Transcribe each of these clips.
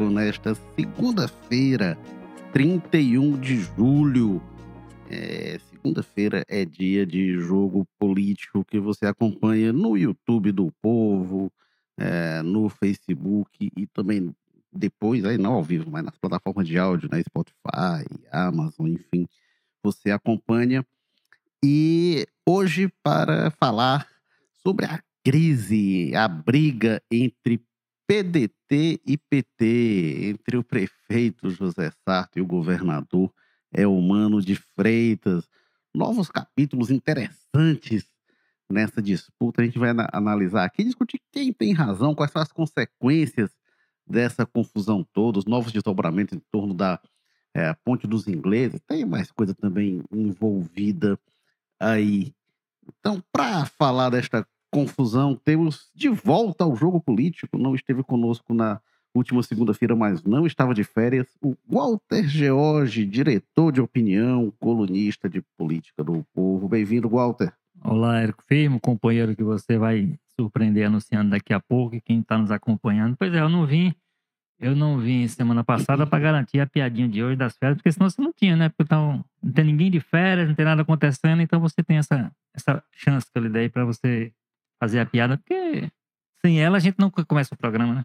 Nesta segunda-feira, 31 de julho. É, segunda-feira é dia de jogo político que você acompanha no YouTube do Povo, é, no Facebook e também depois, aí não ao vivo, mas nas plataformas de áudio, né, Spotify, Amazon, enfim, você acompanha. E hoje, para falar sobre a crise, a briga entre PDT e PT, entre o prefeito José Sarto e o governador Elmano de Freitas. Novos capítulos interessantes nessa disputa. A gente vai analisar aqui, discutir quem tem razão, quais são as consequências dessa confusão toda, os novos desdobramentos em torno da é, Ponte dos Ingleses. Tem mais coisa também envolvida aí. Então, para falar desta confusão. Temos de volta ao jogo político. Não esteve conosco na última segunda-feira, mas não estava de férias. O Walter George, diretor de opinião, colunista de política do povo. Bem-vindo, Walter. Olá, Érico Firmo, companheiro que você vai surpreender anunciando daqui a pouco e quem está nos acompanhando. Pois é, eu não vim, eu não vim semana passada para garantir a piadinha de hoje das férias, porque senão você não tinha, né? Porque então, não tem ninguém de férias, não tem nada acontecendo, então você tem essa, essa chance que eu lhe dei para você fazer a piada, porque sem ela a gente não começa o programa, né?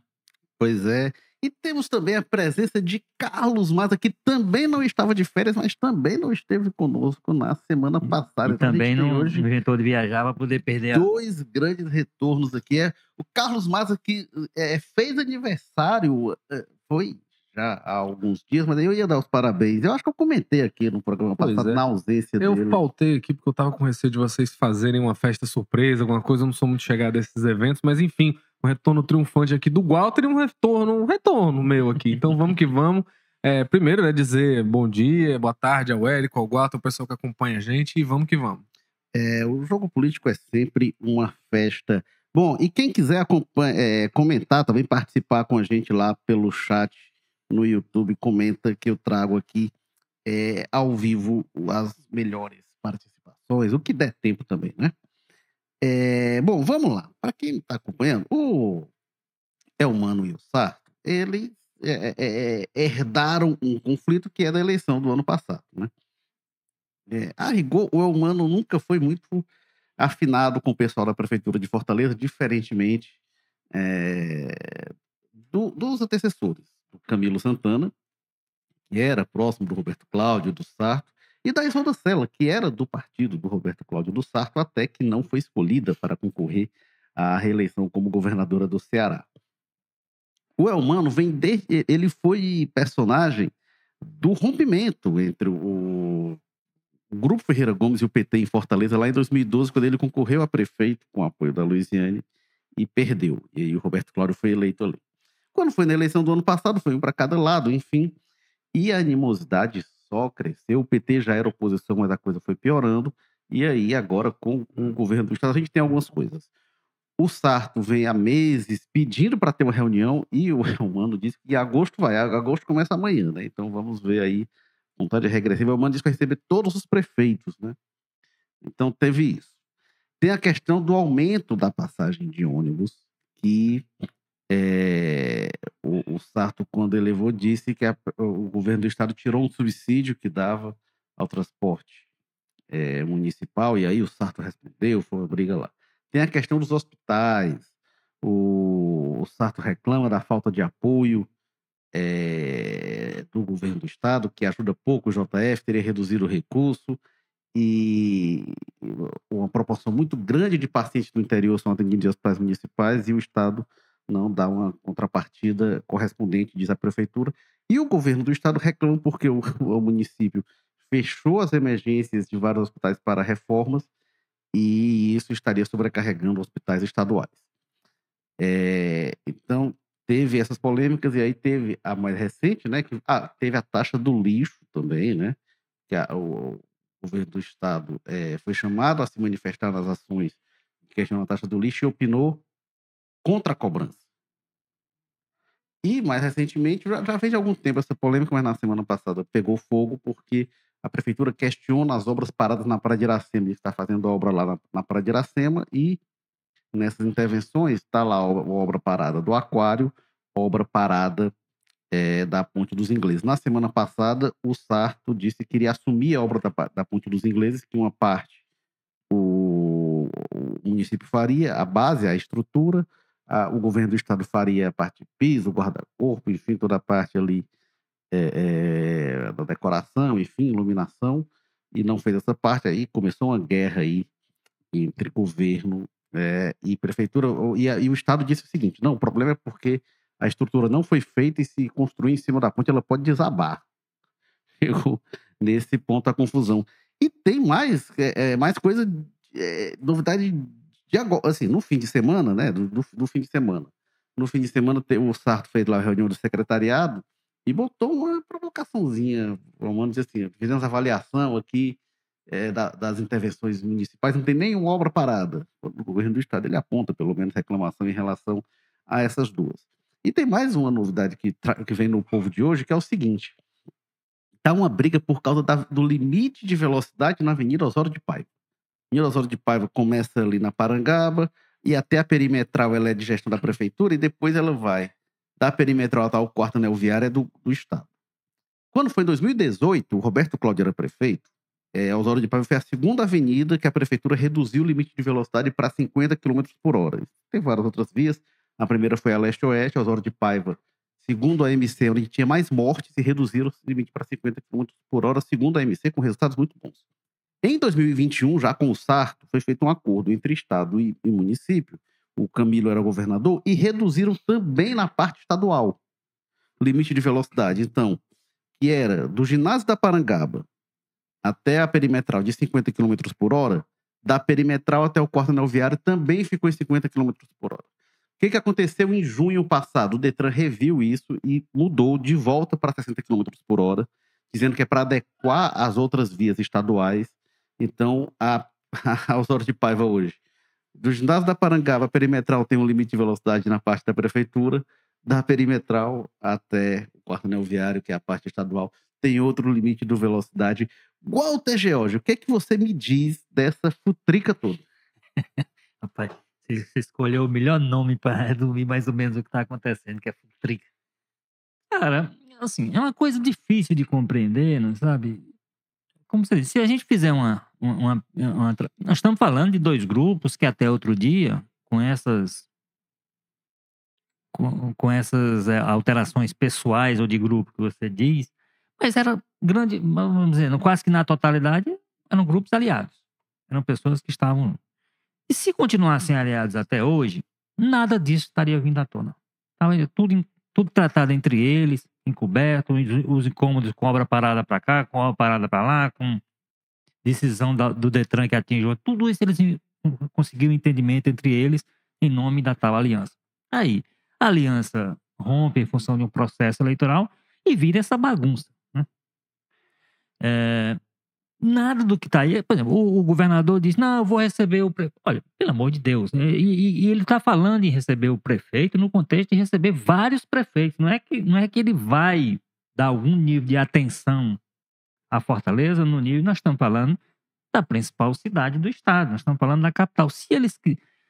Pois é. E temos também a presença de Carlos Maza, que também não estava de férias, mas também não esteve conosco na semana passada. E então, também não hoje inventou de viajar para poder perder Dois a... grandes retornos aqui. É o Carlos Maza, que é, fez aniversário, é, foi já há alguns dias, mas eu ia dar os parabéns. Eu acho que eu comentei aqui no programa passado, é. na ausência eu dele. Eu faltei aqui porque eu tava com receio de vocês fazerem uma festa surpresa, alguma coisa. Eu não sou muito chegado a esses eventos, mas enfim, um retorno triunfante aqui do Walter e um retorno, um retorno meu aqui. Então vamos que vamos. É, primeiro, né, dizer bom dia, boa tarde ao Érico, ao Walter, ao pessoal que acompanha a gente e vamos que vamos. É, o jogo político é sempre uma festa. Bom, e quem quiser é, comentar, também participar com a gente lá pelo chat no YouTube comenta que eu trago aqui é, ao vivo as melhores participações, o que der tempo também, né? É, bom, vamos lá. Para quem está acompanhando, o Elmano e o Sarto, eles é, é, herdaram um conflito que é da eleição do ano passado, né? É, a rigor, o Elmano nunca foi muito afinado com o pessoal da prefeitura de Fortaleza, diferentemente é, do, dos antecessores do Camilo Santana, que era próximo do Roberto Cláudio, do Sarto, e da Isolda Sela, que era do partido do Roberto Cláudio do Sarto, até que não foi escolhida para concorrer à reeleição como governadora do Ceará. O Elmano vem de, ele foi personagem do rompimento entre o, o Grupo Ferreira Gomes e o PT em Fortaleza lá em 2012, quando ele concorreu a prefeito com apoio da Luiziane e perdeu. E aí o Roberto Cláudio foi eleito ali. Quando foi na eleição do ano passado, foi um para cada lado, enfim. E a animosidade só cresceu. O PT já era oposição, mas a coisa foi piorando. E aí, agora, com o governo do Estado, a gente tem algumas coisas. O Sarto vem há meses pedindo para ter uma reunião e o Romano disse que agosto vai. Agosto começa amanhã, né? Então vamos ver aí. Vontade regressiva. O Romano disse que vai receber todos os prefeitos, né? Então teve isso. Tem a questão do aumento da passagem de ônibus, que é, o, o, Sarto, quando elevou, disse que a, o governo do estado tirou um subsídio que dava ao transporte é, municipal, e aí o Sarto respondeu, foi uma briga lá. Tem a questão dos hospitais, o, o Sarto reclama da falta de apoio é, do governo do estado, que ajuda pouco o JF, teria reduzido o recurso, e uma proporção muito grande de pacientes do interior são atendidos em hospitais municipais, e o estado não dá uma contrapartida correspondente, diz a prefeitura. E o governo do estado reclama porque o, o município fechou as emergências de vários hospitais para reformas e isso estaria sobrecarregando hospitais estaduais. É, então, teve essas polêmicas e aí teve a mais recente, né? Que, ah, teve a taxa do lixo também, né? Que a, o, o, governo do estado é, foi chamado a se manifestar nas ações que questionam a taxa do lixo e opinou contra a cobrança. E, mais recentemente, já, já fez algum tempo essa polêmica, mas na semana passada pegou fogo porque a prefeitura questiona as obras paradas na Praia de Iracema. Está fazendo obra lá na, na Praia de Iracema e nessas intervenções está lá a obra parada do aquário, obra parada é, da Ponte dos Ingleses. Na semana passada, o Sarto disse que iria assumir a obra da, da Ponte dos Ingleses, que uma parte o, o município faria, a base, a estrutura, a, o governo do estado faria a parte de piso, guarda-corpo, enfim, toda a parte ali é, é, da decoração, enfim, iluminação, e não fez essa parte. Aí começou uma guerra aí entre governo é, e prefeitura. E, e, o estado disse o seguinte: não, o problema é porque a estrutura não foi feita e se construir em cima da ponte, ela pode desabar. Chegou nesse ponto a confusão. E tem mais, é, é, mais coisa, é, novidade de agora, assim, no fim de semana, né? Do, do, do fim de semana. No fim de semana, o Sarto fez lá a reunião do secretariado e botou uma provocaçãozinha, vamos dizer assim, fizemos avaliação aqui é, da, das intervenções municipais, não tem nenhuma obra parada. O governo do estado ele aponta, pelo menos, reclamação em relação a essas duas. E tem mais uma novidade que, que vem no povo de hoje, que é o seguinte: está uma briga por causa da, do limite de velocidade na Avenida Osório de Paiva. Avenida Osório de Paiva começa ali na Parangaba e até a perimetral ela é de gestão da prefeitura e depois ela vai da perimetral até o quarto anel viário é do, do Estado. Quando foi em 2018, o Roberto Cláudio era prefeito, é, Osório de Paiva foi a segunda avenida que a prefeitura reduziu o limite de velocidade para 50 km por hora. Tem várias outras vias, a primeira foi a leste-oeste, Osório de Paiva. Segundo a MC, onde tinha mais mortes, e reduziram o limite para 50 km por hora, segundo a MC, com resultados muito bons. Em 2021, já com o Sarto, foi feito um acordo entre Estado e, e município. O Camilo era governador e reduziram também na parte estadual o limite de velocidade. Então, que era do ginásio da Parangaba até a perimetral de 50 km por hora, da perimetral até o quarto anel também ficou em 50 km por hora. O que, que aconteceu em junho passado? O Detran reviu isso e mudou de volta para 60 km por hora, dizendo que é para adequar as outras vias estaduais. Então, a, a Osório de Paiva hoje, do ginásio da Parangaba, perimetral tem um limite de velocidade na parte da prefeitura, da perimetral até o quarto anel viário, que é a parte estadual, tem outro limite de velocidade. Walter George, o que é que você me diz dessa futrica toda? Rapaz, você escolheu o melhor nome para resumir mais ou menos o que está acontecendo, que é Futrica. Cara, assim, é uma coisa difícil de compreender, não sabe? Como você disse, se a gente fizer uma, uma, uma, Nós estamos falando de dois grupos que até outro dia, com essas. Com, com essas é, alterações pessoais ou de grupo que você diz, mas era grande, vamos dizer, quase que na totalidade, eram grupos aliados. Eram pessoas que estavam e se continuassem aliados até hoje, nada disso estaria vindo à tona. Estava tudo, tudo tratado entre eles, encoberto, os incômodos com obra parada para cá, com obra parada para lá, com decisão da, do Detran que atingiu. Tudo isso eles conseguiram entendimento entre eles em nome da tal aliança. Aí, a aliança rompe em função de um processo eleitoral e vira essa bagunça. Né? É, Nada do que está aí. Por exemplo, o, o, governador diz: não, eu vou receber o prefeito. Olha, pelo amor de Deus. Né? E, e, e ele está falando em receber o prefeito no contexto de receber vários prefeitos. Não é que, não é que ele vai dar algum nível de atenção à Fortaleza no nível. Nós estamos falando da principal cidade do estado. Nós estamos falando da capital. Se eles.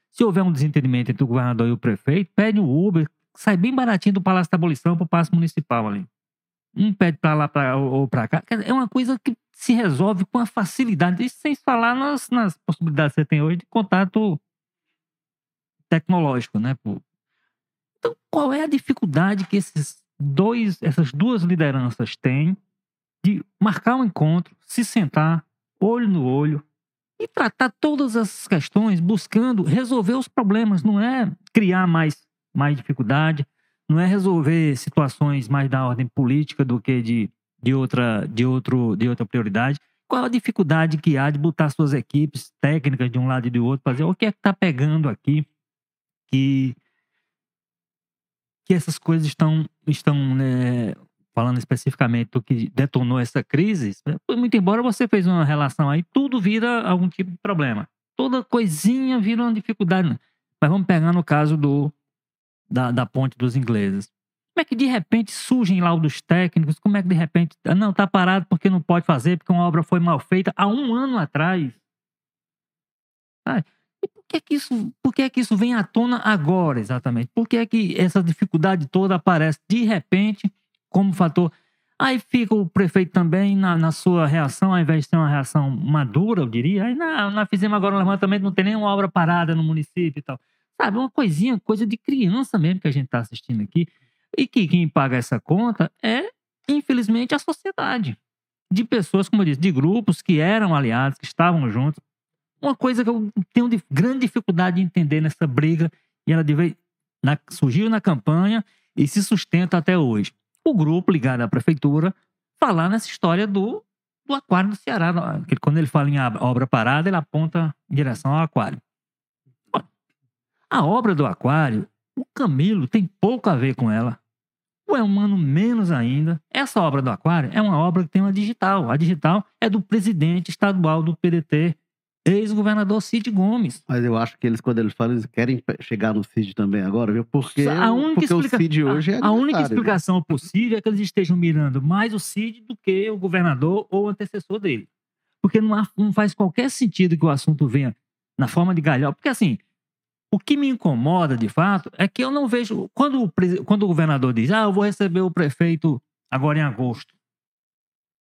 Se houver um desentendimento entre o governador e o prefeito, pede o Uber, sai bem baratinho do Palácio da Abolição para o Palácio Municipal ali. Um pede para lá pra, ou para cá. É uma coisa que se resolve com a facilidade. Isso sem falar nas, nas possibilidades que você tem hoje de contato tecnológico, né? Então, qual é a dificuldade que esses dois, essas duas lideranças têm de marcar um encontro, se sentar, olho no olho, e tratar todas essas questões buscando resolver os problemas, não é criar mais, mais dificuldade, não é resolver situações mais da ordem política do que de, de, outra, de, outro, de outra prioridade. Qual a dificuldade que há de botar suas equipes técnicas de um lado e do outro, fazer o que é que está pegando aqui que, que essas coisas estão, estão né, falando especificamente do que detonou essa crise, muito embora você fez uma relação aí, tudo vira algum tipo de problema. Toda coisinha vira uma dificuldade. Mas vamos pegar no caso do, da, da ponte dos ingleses. Como é que de repente surgem laudos técnicos? Como é que de repente. Ah, não, está parado porque não pode fazer, porque uma obra foi mal feita há um ano atrás. Ah, e por que, que isso, por que, que isso vem à tona agora, exatamente? Por que, que essa dificuldade toda aparece de repente como fator. Aí fica o prefeito também na, na sua reação, ao invés de ter uma reação madura, eu diria. Aí não, nós fizemos agora um levantamento, não tem nenhuma obra parada no município e tal. Sabe, uma coisinha, coisa de criança mesmo que a gente está assistindo aqui. E que quem paga essa conta é, infelizmente, a sociedade. De pessoas, como eu disse, de grupos que eram aliados, que estavam juntos. Uma coisa que eu tenho de grande dificuldade de entender nessa briga, e ela deve, na, surgiu na campanha e se sustenta até hoje o grupo ligado à prefeitura falar nessa história do, do aquário do Ceará. Quando ele fala em obra parada, ele aponta em direção ao aquário. A obra do aquário, o Camilo tem pouco a ver com ela. O é humano menos ainda. Essa obra do aquário é uma obra que tem uma digital. A digital é do presidente estadual do PDT, ex-governador Cid Gomes. Mas eu acho que eles, quando eles falam, eles querem chegar no Cid também agora, viu? Porque, a única porque explica... o Cid hoje é A, única viu? explicação possível é que eles estejam mirando mais o Cid do que o governador ou o antecessor dele. Porque não, há, não faz qualquer sentido que o assunto venha na forma de galhão. Porque assim, o que me incomoda de fato é que eu não vejo. Quando o, quando o governador diz, ah, eu vou receber o prefeito agora em agosto.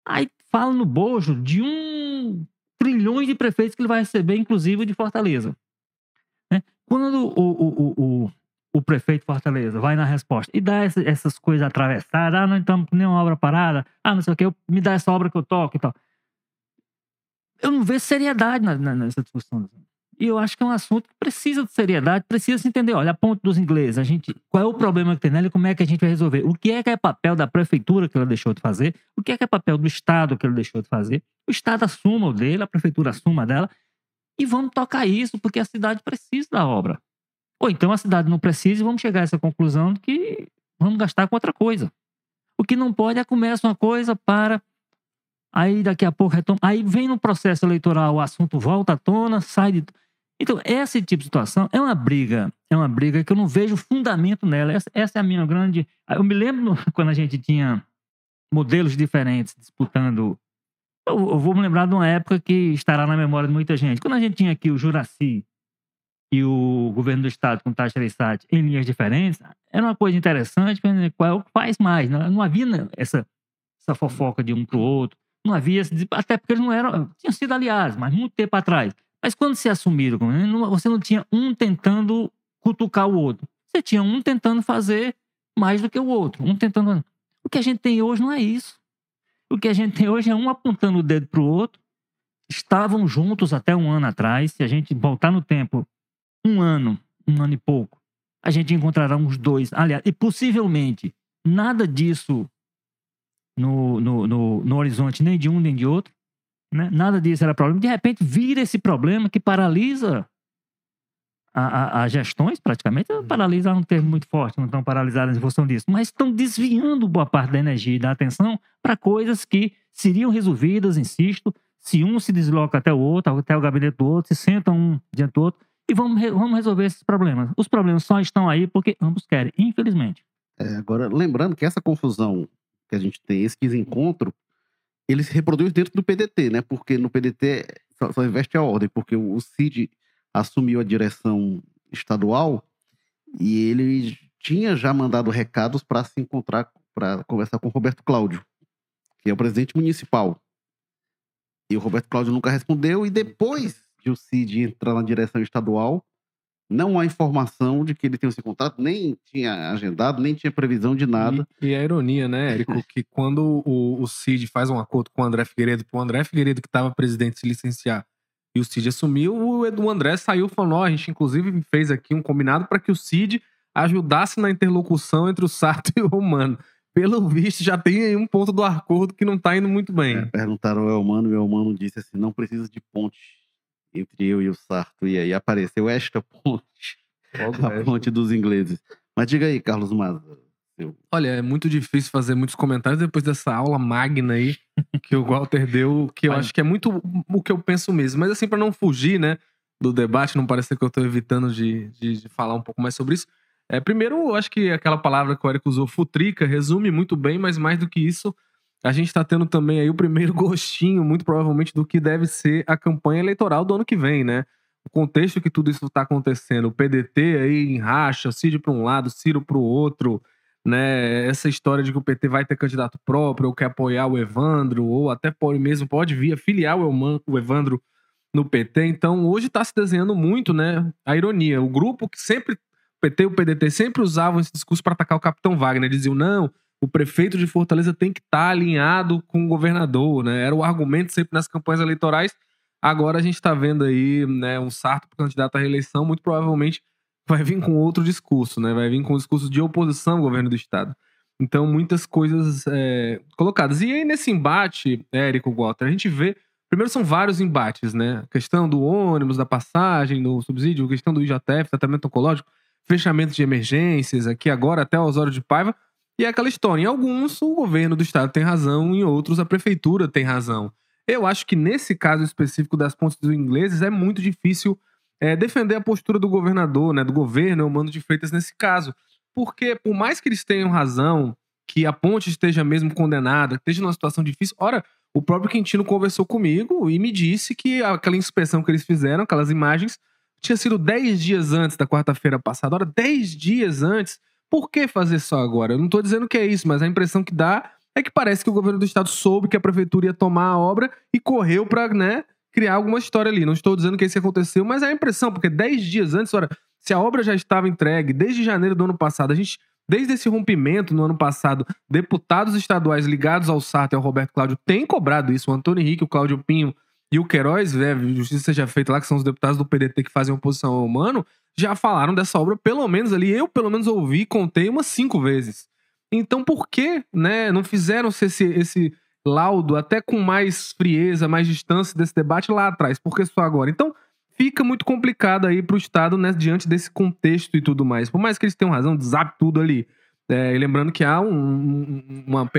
Aí fala no bojo de um trilhões de prefeitos que ele vai receber, inclusive de Fortaleza. Né? Quando o, o, o, o, prefeito Fortaleza vai na resposta e dá essa, essas coisas atravessadas, ah, não estamos com nenhuma obra parada, ah, não sei o que, me dá essa obra que eu toco e tal. Eu não vejo seriedade na, na, nessa discussão. E eu acho que é um assunto que precisa de seriedade, precisa se entender. Olha, a ponto dos ingleses, a gente, qual é o problema que tem nela e como é que a gente vai resolver? O que é que é papel da prefeitura que ela deixou de fazer? O que é que é papel do Estado que ele deixou de fazer? O Estado assuma o dele, a prefeitura assuma dela e vamos tocar isso, porque a cidade precisa da obra. Ou então a cidade não precisa e vamos chegar a essa conclusão de que vamos gastar com outra coisa. O que não pode é começa uma coisa para aí daqui a pouco retoma, aí vem no processo eleitoral o assunto volta à tona, sai de então, esse tipo de situação é uma briga, é uma briga que eu não vejo fundamento nela. Essa, essa é a minha grande. Eu me lembro quando a gente tinha modelos diferentes disputando. Eu, eu, vou me lembrar de uma época que estará na memória de muita gente. Quando a gente tinha aqui o Juraci e o governo do estado com taxa Reisat em linhas diferentes, era uma coisa interessante, qual faz mais. Não, não havia né, essa, essa fofoca de um para o outro. Não havia, até porque eles não eram, tinham sido aliados, mas muito tempo atrás. Mas quando se assumiram, você não tinha um tentando cutucar o outro. Você tinha um tentando fazer mais do que o outro. Um tentando. O que a gente tem hoje não é isso. O que a gente tem hoje é um apontando o dedo para o outro. Estavam juntos até um ano atrás. Se a gente voltar no tempo, um ano, um ano e pouco, a gente encontrará uns dois. Aliás, e possivelmente nada disso no, no, no, no horizonte, nem de um nem de outro. Né? Nada disso era problema. De repente vira esse problema que paralisa as gestões, praticamente. Uhum. Paralisa é um termo muito forte, não estão paralisadas em função disso. Mas estão desviando boa parte da energia e da atenção para coisas que seriam resolvidas, insisto, se um se desloca até o outro, até o gabinete do outro, se sentam um diante do outro e vamos, vamos resolver esses problemas. Os problemas só estão aí porque ambos querem, infelizmente. É, agora, lembrando que essa confusão que a gente tem, esse desencontro, ele se reproduz dentro do PDT, né? Porque no PDT só, só investe a ordem, porque o Cid assumiu a direção estadual e ele tinha já mandado recados para se encontrar, para conversar com o Roberto Cláudio, que é o presidente municipal. E o Roberto Cláudio nunca respondeu, e depois de o Cid entrar na direção estadual, não há informação de que ele tenha esse contrato, nem tinha agendado, nem tinha previsão de nada. E, e a ironia, né, Érico, que quando o, o Cid faz um acordo com o André Figueiredo, para o André Figueiredo, que estava presidente, se licenciar, e o Cid assumiu, o Edu André saiu falando: oh, a gente inclusive fez aqui um combinado para que o Cid ajudasse na interlocução entre o Sarto e o Romano. Pelo visto, já tem aí um ponto do acordo que não está indo muito bem. É, perguntaram ao Elmano e o Elmano disse assim: não precisa de ponte entre eu e o Sarto. E aí apareceu esta ponte, a ponte dos ingleses. Mas diga aí, Carlos Maza. Eu... Olha, é muito difícil fazer muitos comentários depois dessa aula magna aí que o Walter deu, que eu acho que é muito o que eu penso mesmo. Mas assim, para não fugir, né, do debate, não parecer que eu tô evitando de, de, de, falar um pouco mais sobre isso. É, primeiro, eu acho que aquela palavra que o Eric usou, futrica, resume muito bem, mas mais do que isso, a gente está tendo também aí o primeiro gostinho, muito provavelmente, do que deve ser a campanha eleitoral do ano que vem, né? O contexto que tudo isso está acontecendo, o PDT aí em racha, Cid para um lado, Ciro para o outro, né? Essa história de que o PT vai ter candidato próprio, ou quer apoiar o Evandro, ou até pode mesmo pode vir filiar o Evandro no PT. Então, hoje está se desenhando muito, né? A ironia. O grupo que sempre, o PT e o PDT sempre usavam esse discurso para atacar o capitão Wagner. Diziam, não, o prefeito de Fortaleza tem que estar tá alinhado com o governador, né? Era o argumento sempre nas campanhas eleitorais. Agora a gente está vendo aí né, um Sarto candidato à reeleição, muito provavelmente vai vir com outro discurso, né? Vai vir com um discurso de oposição ao governo do estado. Então, muitas coisas é, colocadas. E aí, nesse embate, Érico Walter, a gente vê. Primeiro, são vários embates, né? A questão do ônibus, da passagem, do subsídio, a questão do IJF, tratamento oncológico, fechamento de emergências, aqui agora até o Osório de Paiva. E é aquela história. Em alguns, o governo do estado tem razão, em outros, a prefeitura tem razão. Eu acho que nesse caso específico das pontes dos ingleses é muito difícil é, defender a postura do governador, né, do governo, o Mano de Freitas nesse caso. Porque, por mais que eles tenham razão, que a ponte esteja mesmo condenada, esteja numa situação difícil, ora, o próprio Quintino conversou comigo e me disse que aquela inspeção que eles fizeram, aquelas imagens, tinha sido 10 dias antes da quarta-feira passada. Ora, 10 dias antes, por que fazer só agora? Eu não estou dizendo que é isso, mas a impressão que dá é que parece que o governo do estado soube que a prefeitura ia tomar a obra e correu para, né, criar alguma história ali. Não estou dizendo que isso aconteceu, mas é a impressão, porque 10 dias antes, ora, se a obra já estava entregue desde janeiro do ano passado, a gente, desde esse rompimento no ano passado, deputados estaduais ligados ao Sarto e ao Roberto Cláudio têm cobrado isso. O Antônio Henrique, o Cláudio Pinho e o Queiroz, né, justiça seja feita lá, que são os deputados do PDT que fazem oposição ao humano, já falaram dessa obra, pelo menos ali, eu pelo menos ouvi, contei umas cinco vezes. Então, por que né, não fizeram esse, esse laudo até com mais frieza, mais distância desse debate lá atrás, porque só agora. Então, fica muito complicado aí para o Estado né, diante desse contexto e tudo mais. Por mais que eles tenham razão, zap tudo ali. É, e lembrando que há um, uma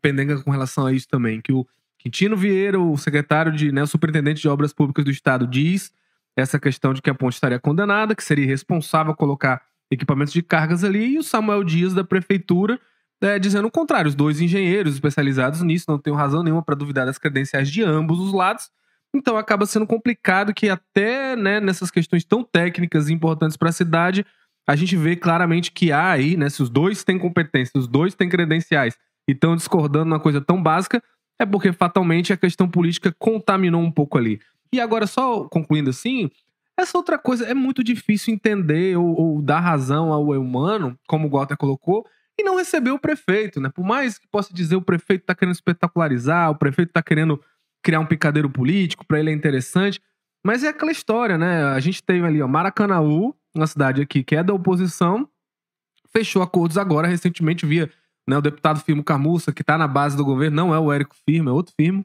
pendenga com relação a isso também, que o Quintino Vieira, o secretário de, né, o superintendente de obras públicas do Estado, diz essa questão de que a ponte estaria condenada, que seria irresponsável colocar equipamentos de cargas ali, e o Samuel Dias da prefeitura é, dizendo o contrário. Os dois engenheiros especializados nisso não tenho razão nenhuma para duvidar das credenciais de ambos os lados. Então acaba sendo complicado que até né, nessas questões tão técnicas e importantes para a cidade, a gente vê claramente que há aí, né, se os dois têm competência, os dois têm credenciais e estão discordando numa coisa tão básica, é porque fatalmente a questão política contaminou um pouco ali. E agora, só concluindo assim, essa outra coisa é muito difícil entender ou, ou dar razão ao humano, como o Walter colocou, e não recebeu o prefeito, né? Por mais que possa dizer o prefeito está querendo espetacularizar, o prefeito está querendo criar um picadeiro político, para ele é interessante, mas é aquela história, né? A gente tem ali, ó, Maracanaú, uma cidade aqui que é da oposição, fechou acordos agora recentemente via né, o deputado Firmo Camussa, que está na base do governo, não é o Érico Firmo, é outro Firmo.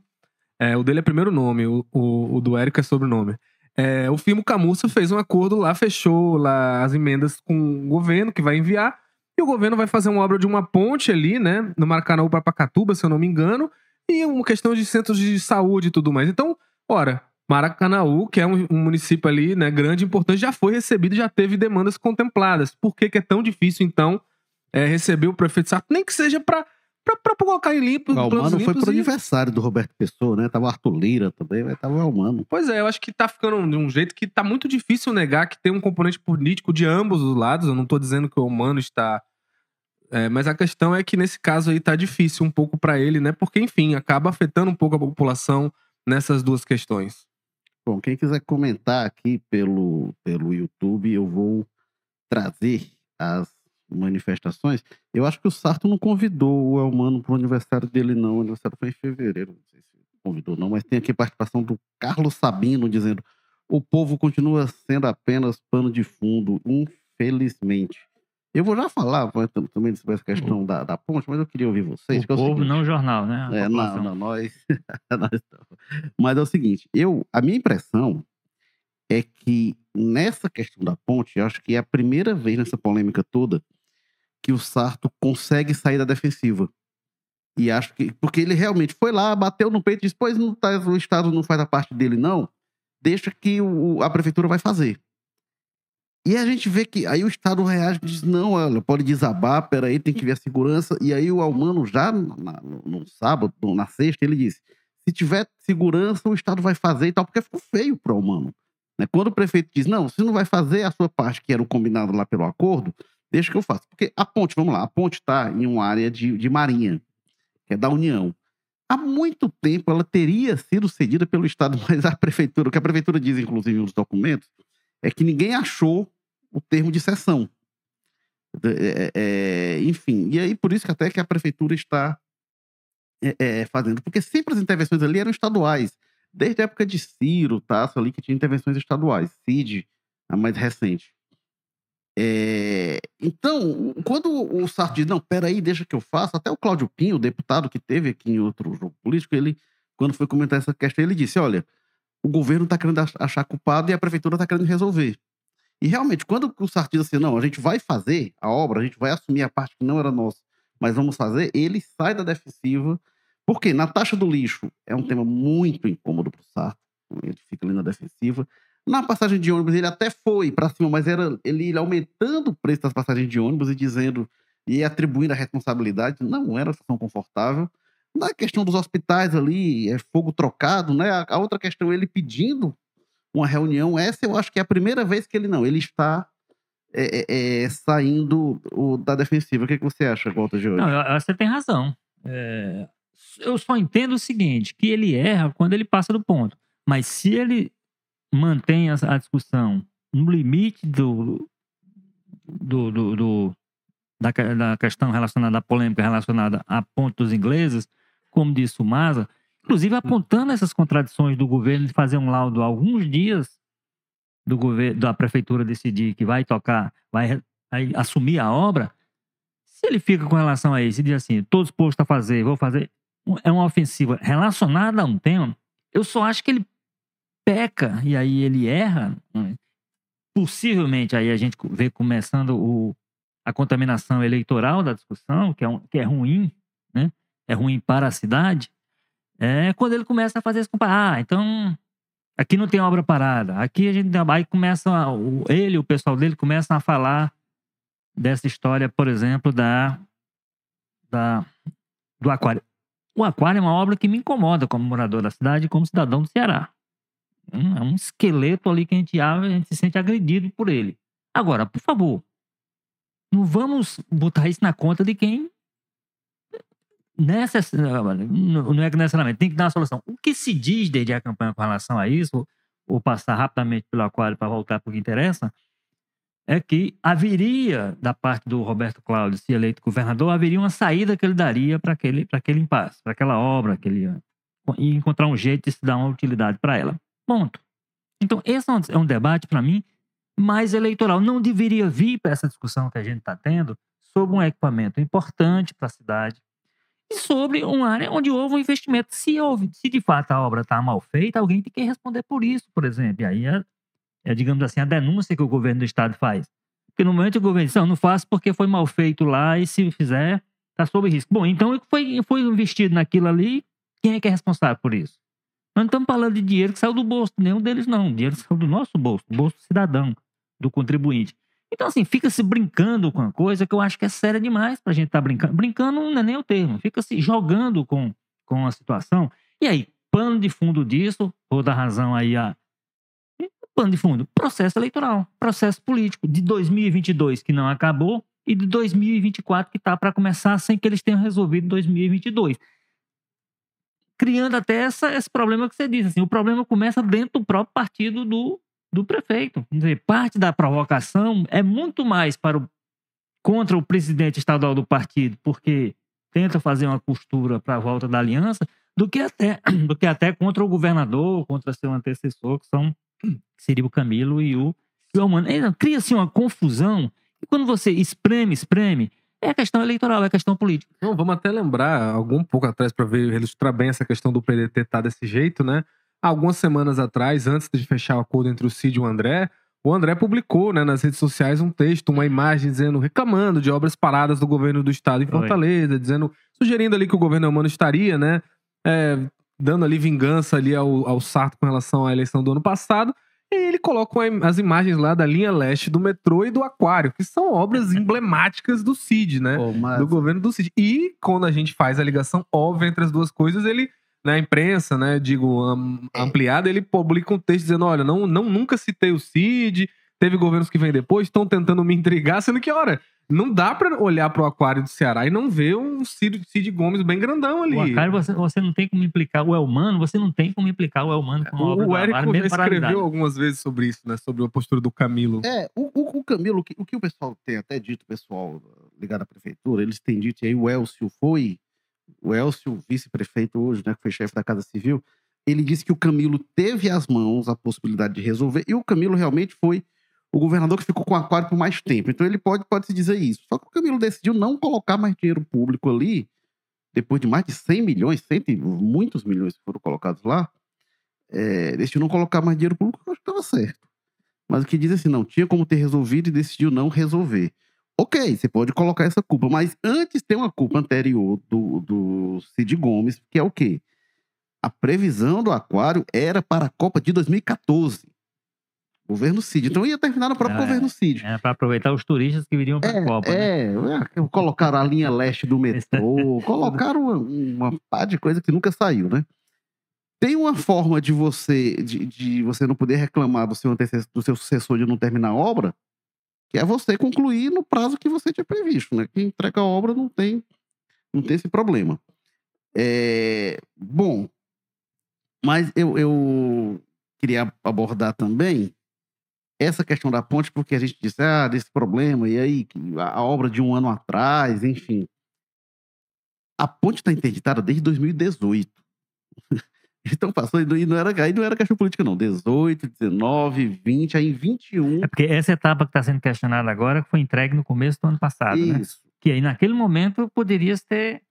É, o dele é primeiro nome, o, o, o do Érico é sobrenome. É, o Firmo Camussa fez um acordo lá, fechou lá as emendas com o governo que vai enviar e o governo vai fazer uma obra de uma ponte ali, né? No Maracanã para Pacatuba, se eu não me engano. E uma questão de centros de saúde e tudo mais. Então, ora, Maracanaú, que é um, um município ali, né, grande, importante, já foi recebido, já teve demandas contempladas. Por que, que é tão difícil, então, é, receber o prefeito Sarto? Nem que seja para pra, pra colocar em limpo. O Almano foi pro e... aniversário do Roberto Pessoa, né? Tava o Arthur Lira também, mas tava o Almano. Pois é, eu acho que tá ficando de um jeito que tá muito difícil negar que tem um componente político de ambos os lados. Eu não tô dizendo que o Almano está. É, mas a questão é que nesse caso aí tá difícil um pouco para ele, né? Porque, enfim, acaba afetando um pouco a população nessas duas questões. Bom, quem quiser comentar aqui pelo, pelo YouTube, eu vou trazer as manifestações. Eu acho que o Sarto não convidou o Elmano para o aniversário dele, não. O aniversário foi em fevereiro. Não sei se convidou, não, mas tem aqui a participação do Carlos Sabino dizendo: o povo continua sendo apenas pano de fundo, infelizmente. Eu vou já falar também sobre essa questão da, da ponte, mas eu queria ouvir vocês. O povo, é o seguinte, não o jornal, né? É, não, não, nós, nós Mas é o seguinte, eu, a minha impressão é que nessa questão da ponte, eu acho que é a primeira vez nessa polêmica toda que o Sarto consegue sair da defensiva. E acho que. Porque ele realmente foi lá, bateu no peito e disse: pois não tá, o Estado não faz a parte dele, não. Deixa que o, a prefeitura vai fazer. E a gente vê que aí o Estado reage e diz: não, olha, pode desabar, peraí, tem que ver a segurança. E aí o Almano, já na, no, sábado, na sexta, ele disse: se tiver segurança, o Estado vai fazer e tal, porque ficou feio para o Almano. Né? Quando o prefeito diz: não, você não vai fazer a sua parte, que era o combinado lá pelo acordo, deixa que eu faço. Porque a ponte, vamos lá, a ponte está em uma área de, de marinha, que é da União. Há muito tempo ela teria sido cedida pelo Estado, mas a prefeitura, o que a prefeitura diz, inclusive, nos documentos, é que ninguém achou o termo de cessão. É, é, enfim, e aí por isso que até que a prefeitura está é, é, fazendo, porque sempre as intervenções ali eram estaduais, desde a época de Ciro, Tasso ali, que tinha intervenções estaduais, CID, a mais recente. É, então, quando o Sarto diz, não, peraí, deixa que eu faça, até o Cláudio Pinho, o deputado que teve aqui em outro jogo político, ele, quando foi comentar essa questão, ele disse, olha, o governo está querendo achar culpado e a prefeitura está querendo resolver. E realmente, quando o Sarto diz assim, não, a gente vai fazer a obra, a gente vai assumir a parte que não era nossa, mas vamos fazer, ele sai da defensiva, porque na taxa do lixo é um tema muito incômodo para o Sarto, ele fica ali na defensiva. Na passagem de ônibus ele até foi para cima, mas era ele aumentando o preço das passagens de ônibus e dizendo e atribuindo a responsabilidade, não era uma situação confortável. Na questão dos hospitais ali, é fogo trocado, né? A, outra questão, ele pedindo uma reunião. Essa eu acho que é a primeira vez que ele não, ele está é, é, é saindo o, da defensiva. O que, é que você acha, Walter, de hoje? Não, eu, você tem razão. É, eu só entendo o seguinte, que ele erra quando ele passa do ponto. Mas se ele mantém a, a discussão no limite do, do, do, do da, da, questão relacionada à polêmica relacionada a pontos ingleses, como disse o Maza, inclusive apontando essas contradições do governo de fazer um laudo alguns dias do governo, da prefeitura decidir que vai tocar, vai, vai assumir a obra, se ele fica com relação a isso e diz assim, todos postos a fazer, vou fazer, é uma ofensiva relacionada a um tema, eu só acho que ele peca e aí ele erra, né? possivelmente aí a gente vê começando o, a contaminação eleitoral da discussão, que é, um, que é ruim, né? é ruim para a cidade, é quando ele começa a fazer esse comparar. Ah, então aqui não tem obra parada. Aqui a gente aí começa ele, o pessoal dele começam a falar dessa história, por exemplo, da, da do aquário. O aquário é uma obra que me incomoda como morador da cidade como cidadão do Ceará. É um esqueleto ali que a gente abre, a gente se sente agredido por ele. Agora, por favor, não vamos botar isso na conta de quem Nessa, não é que necessariamente tem que dar uma solução. O que se diz desde a campanha com relação a isso, ou passar rapidamente pelo aquário para voltar para o que interessa, é que haveria, da parte do Roberto Cláudio, se eleito governador, haveria uma saída que ele daria para aquele, aquele impasse, para aquela obra que ele ia, e encontrar um jeito de se dar uma utilidade para ela. Ponto. Então, esse é um é debate, para mim, mais eleitoral. Não deveria vir para essa discussão que a gente está tendo sobre um equipamento importante para a cidade, e sobre uma área onde houve um investimento. Se, houve, se de fato a obra está mal feita, alguém tem que responder por isso, por exemplo. E aí é, é, digamos assim, a denúncia que o governo do estado faz. Porque no momento o governo diz, não, não faço porque foi mal feito lá e se fizer, está sob risco. Bom, então foi, foi investido naquilo ali, quem é que é responsável por isso? Nós não estamos falando de dinheiro que saiu do bolso, nenhum deles não. O dinheiro saiu do nosso bolso, do bolso do cidadão, do contribuinte. Então, assim, fica se brincando com a coisa que eu acho que é séria demais pra gente estar tá brincando. Brincando não é nem o termo, fica se jogando com, com a situação. E aí, pano de fundo disso, vou dar razão aí a. Pano de fundo, processo eleitoral, processo político de 2022 que não acabou e de 2024 que está para começar sem que eles tenham resolvido 2022 criando até essa, esse problema que você disse. Assim, o problema começa dentro do próprio partido do, do prefeito. Dizer, parte da provocação é muito mais para o, contra o presidente estadual do partido, porque tenta fazer uma costura para a volta da aliança, do que até do que até contra o governador, contra seu antecessor, que são que seria o Camilo e o Mano. Cria-se uma confusão e quando você espreme, espreme, é questão eleitoral, é questão política. Não, vamos até lembrar, algum pouco atrás, para ver ilustrar bem essa questão do PDT estar tá desse jeito, né? algumas semanas atrás, antes de fechar o acordo entre o Cid e o André, o André publicou né, nas redes sociais um texto, uma imagem dizendo, reclamando de obras paradas do governo do estado em Fortaleza, Oi. dizendo, sugerindo ali que o governo humano estaria, né, é, dando ali vingança ali ao, ao Sarto com relação à eleição do ano passado. E ele coloca as imagens lá da linha leste do metrô e do aquário, que são obras emblemáticas do Cid, né? mas... Do governo do Cid. E quando a gente faz a ligação óbvia entre as duas coisas, ele na imprensa, né, digo, é. ampliada, ele publica um texto dizendo, olha, não, não nunca citei o Cid, teve governos que vêm depois, estão tentando me intrigar, sendo que, ora, não dá pra olhar pro aquário do Ceará e não ver um Cid, Cid Gomes bem grandão ali. O Acário, você, você não tem como implicar o Elmano, você não tem como implicar o Elmano com uma obra O, o do Érico já escreveu algumas vezes sobre isso, né? Sobre a postura do Camilo. É, o, o, o Camilo, o que, o que o pessoal tem até dito, o pessoal ligado à prefeitura, eles têm dito, e aí o Elcio foi, o Elcio, vice-prefeito hoje, né, que foi chefe da Casa Civil, ele disse que o Camilo teve às mãos a possibilidade de resolver, e o Camilo realmente foi o governador que ficou com o aquário por mais tempo. Então ele pode, pode se dizer isso. Só que o Camilo decidiu não colocar mais dinheiro público ali, depois de mais de 100 milhões, 100, e muitos milhões que foram colocados lá, é, decidiu não colocar mais dinheiro público, eu acho que estava certo. Mas o que diz assim, não, tinha como ter resolvido e decidiu não resolver. Ok, você pode colocar essa culpa, mas antes tem uma culpa anterior do, do Cid Gomes, que é o quê? A previsão do aquário era para a Copa de 2014. Governo Cid. Então ia terminar no próprio é. governo Cid. É, para aproveitar os turistas que viriam para a Copa. né? É, é, colocaram a linha leste do metrô, colocaram uma, uma pá de coisa que nunca saiu, né? Tem uma forma de você de, de você não poder reclamar do seu, antecessor, do seu sucessor de não terminar a obra, que é você concluir no prazo que você tinha previsto, né? Quem entrega a obra não tem, não tem esse problema. É, bom, mas eu, eu queria abordar também essa questão da ponte, porque a gente disse, ah, desse problema, e aí, a obra de um ano atrás, enfim. A ponte está interditada desde 2018. Então passou, e não era, aí não era questão política, não. 18, 19, 20, aí em 21. É porque essa etapa que está sendo questionada agora foi entregue no começo do ano passado, né? Isso. Que aí naquele momento poderias ter,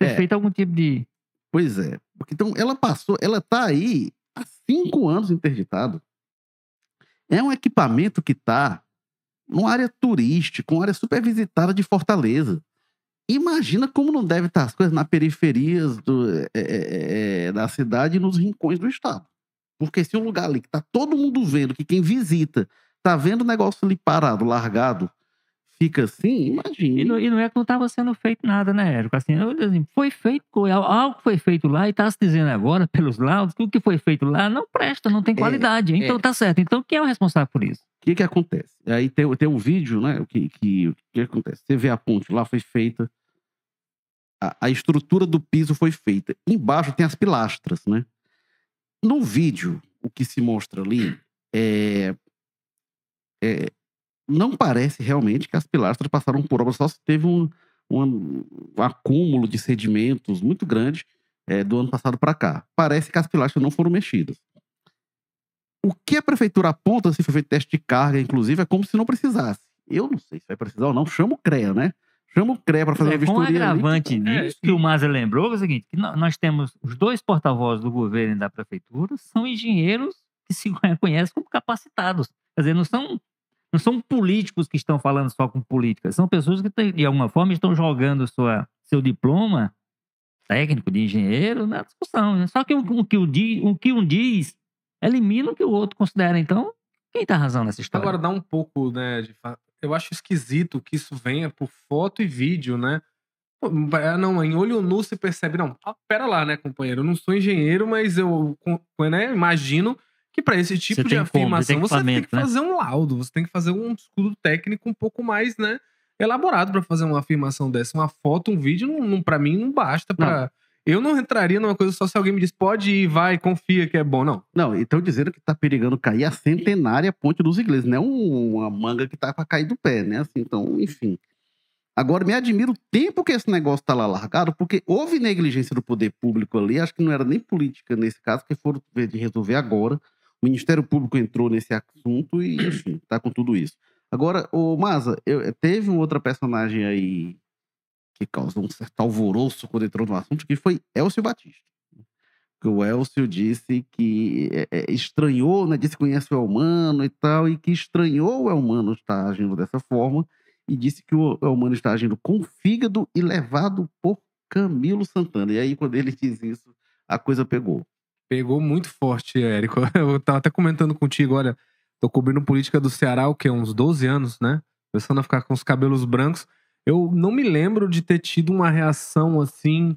ter É. feito algum tipo de. Pois é. Então, ela passou, ela tá aí há cinco anos interditado. É um equipamento que está numa área turística, uma área super visitada de Fortaleza. Imagina como não deve estar as coisas na periferias do, é, é, é, da cidade e nos rincões do estado. Porque se um lugar ali que tá todo mundo vendo, que quem visita tá vendo o negócio ali parado, largado, fica assim, imagine. E não, e não é que não estava sendo feito nada, né, Érico? Assim, assim, foi feito, algo foi feito lá e está se dizendo agora, pelos laudos, que o que foi feito lá não presta, não tem qualidade. Então é. tá certo. Então quem é o responsável por isso? O que que acontece? Aí tem, tem um vídeo, né? O que, que, que acontece? Você vê a ponte lá, foi feita. A, a estrutura do piso foi feita. Embaixo tem as pilastras, né? No vídeo, o que se mostra ali é, é- não parece realmente que as pilastras passaram por obra, só se teve um, um, um acúmulo de sedimentos muito grande é, do ano passado para cá. Parece que as pilastras não foram mexidas. O que a prefeitura aponta, se foi feito teste de carga, inclusive, é como se não precisasse. Eu não sei se vai precisar ou não. Chama o CREA, né? Chama o CREA para fazer É, uma com um vistoria. ali. agravante É, nisso, que o Maza lembrou, é o seguinte, que nó- nós temos os dois porta-vozes do governo e da prefeitura, são engenheiros que se reconhecem como capacitados. Quer dizer, não são, não são políticos que estão falando só com política, são pessoas que, de alguma forma, estão jogando sua, seu diploma técnico de engenheiro na discussão. né? Só que o, o que o, o que um diz elimina o que o outro considera. Então, quem tá razão nessa história? Agora dá um pouco, né, de Eu acho esquisito que isso venha por foto e vídeo, né? Ah, não, em olho nu se percebe. Não, ah, pera lá, né, companheiro? Eu não sou engenheiro, mas eu né, imagino que para esse tipo Você de tem como, você tem afirmação você tem que né? fazer um laudo, você tem que fazer um estudo técnico um pouco mais, né, elaborado para fazer uma afirmação dessa. Uma foto, um vídeo, não, não, para mim não basta para Eu não entraria numa coisa só se alguém me diz pode ir, vai, confia que é bom, não. Não, e estão dizendo que tá perigando cair a centenária ponte dos ingleses, não é um- uma manga que tá para cair do pé, né? Assim, então, enfim. Agora, me admira o tempo que esse negócio tá lá largado, porque houve negligência do poder público ali, acho que não era nem política nesse caso, que foram resolver agora. O Ministério Público entrou nesse assunto e, enfim, tá com tudo isso. Agora, o Maza, eu, teve uma outra personagem aí que causou um certo alvoroço quando entrou no assunto, que foi Elcio Batista que o Elcio disse que é, é, estranhou, né? Disse que conhece o Elmano e tal, e que estranhou o Elmano estar agindo dessa forma, e disse que o Elmano está agindo com fígado e levado por Camilo Santana. E aí, quando ele diz isso, a coisa pegou. Pegou muito forte, Érico. Eu tava até comentando contigo, olha, tô cobrindo política do Ceará, o quê? Uns 12 anos, né? Começando a ficar com os cabelos brancos. Eu não me lembro de ter tido uma reação assim,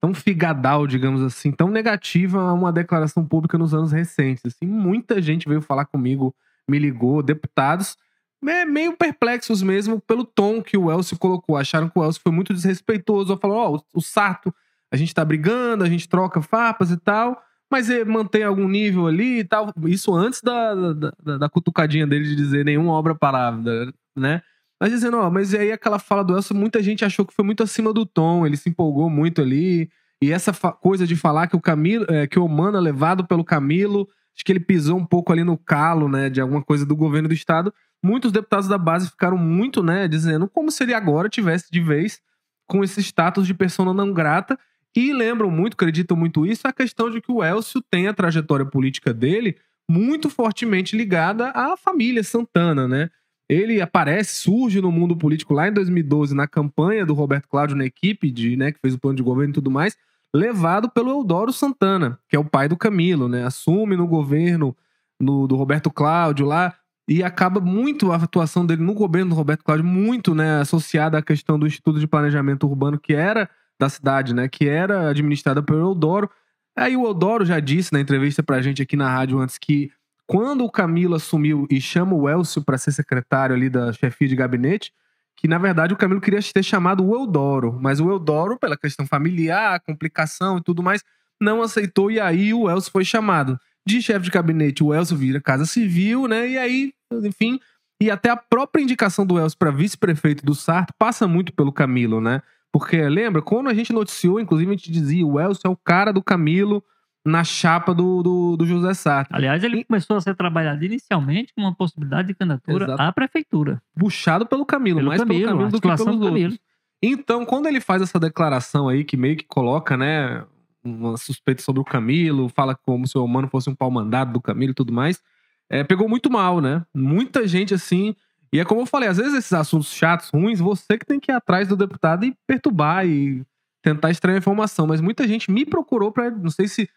tão figadal, digamos assim, tão negativa a uma declaração pública nos anos recentes. Assim, muita gente veio falar comigo, me ligou, deputados. meio perplexos mesmo pelo tom que o Elcio colocou. Acharam que o Elcio foi muito desrespeitoso. Falou, ó, oh, o Sato, a gente tá brigando, a gente troca farpas e tal, mas ele mantém algum nível ali e tal. Isso antes da, da, da, cutucadinha dele de dizer nenhuma obra palavra, né? Mas dizendo, ó, mas aí aquela fala do Elcio, muita gente achou que foi muito acima do tom, ele se empolgou muito ali. E essa coisa de falar que o Camilo, é, que o Mano é levado pelo Camilo, acho que ele pisou um pouco ali no calo, né, de alguma coisa do governo do estado. Muitos deputados da base ficaram muito, né, dizendo como se ele agora tivesse de vez com esse status de persona não grata. E lembram muito, acreditam muito isso, a questão de que o Elcio tem a trajetória política dele muito fortemente ligada à família Santana, né? Ele aparece, surge no mundo político lá em 2012, na campanha do Roberto Cláudio na equipe, de, né, que fez o plano de governo e tudo mais, levado pelo Eudoro Santana, que é o pai do Camilo, né? Assume no governo no, do Roberto Cláudio lá e acaba muito a atuação dele no governo do Roberto Cláudio muito, né, associada à questão do Instituto de Planejamento Urbano que era da cidade, né, que era administrada pelo Eudoro. Aí o Eudoro já disse na entrevista pra gente aqui na rádio antes que quando o Camilo assumiu e chama o Elcio para ser secretário ali da chefia de gabinete, que na verdade o Camilo queria ter chamado o Eudoro, mas o Eudoro, pela questão familiar, complicação e tudo mais, não aceitou e aí o Elcio foi chamado. De chefe de gabinete, o Elcio vira Casa Civil, né? E aí, enfim, e até a própria indicação do Elcio para vice-prefeito do Sarto passa muito pelo Camilo, né? Porque lembra, quando a gente noticiou, inclusive a gente dizia, o Elcio é o cara do Camilo, na chapa do, do, do, José Sartre. Aliás, ele começou a ser trabalhado inicialmente com uma possibilidade de candidatura Exato. à prefeitura. Puxado pelo Camilo, pelo mais Camilo, pelo Camilo do que pelos do outros. Então, quando ele faz essa declaração aí, que meio que coloca, né, uma suspeita sobre o Camilo, fala como se o Mano fosse um pau mandado do Camilo e tudo mais, é, pegou muito mal, né? Muita gente assim. E é como eu falei, às vezes esses assuntos chatos, ruins, você que tem que ir atrás do deputado e perturbar e tentar extrair informação. Mas muita gente me procurou para, não sei se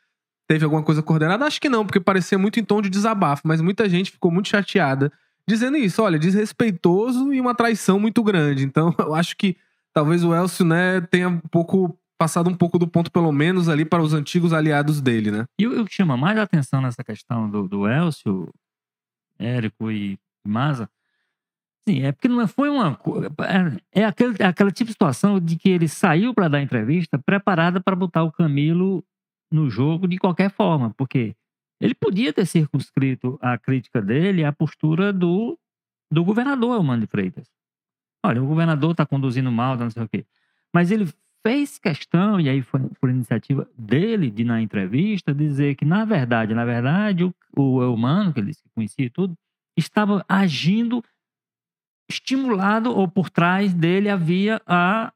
teve alguma coisa coordenada? Acho que não, porque parecia muito em tom de desabafo, mas muita gente ficou muito chateada dizendo isso. Olha, desrespeitoso e uma traição muito grande. Então, eu acho que talvez o Elcio, né, tenha um pouco passado um pouco do ponto, pelo menos, ali para os antigos aliados dele, né? E o que chama mais atenção nessa questão do, do Elcio, Érico e Maza, sim, é porque não foi uma. É, é, aquele, é aquela tipo de situação de que ele saiu para dar entrevista preparada para botar o Camilo no jogo de qualquer forma, porque ele podia ter circunscrito a crítica dele à postura do, do governador Elmano de Freitas. Olha, o governador está conduzindo mal, não sei o quê. Mas ele fez questão, e aí foi por iniciativa dele, de na entrevista, dizer que, na verdade, na verdade, o, o que ele conhecia e tudo, estava agindo estimulado ou por trás dele havia a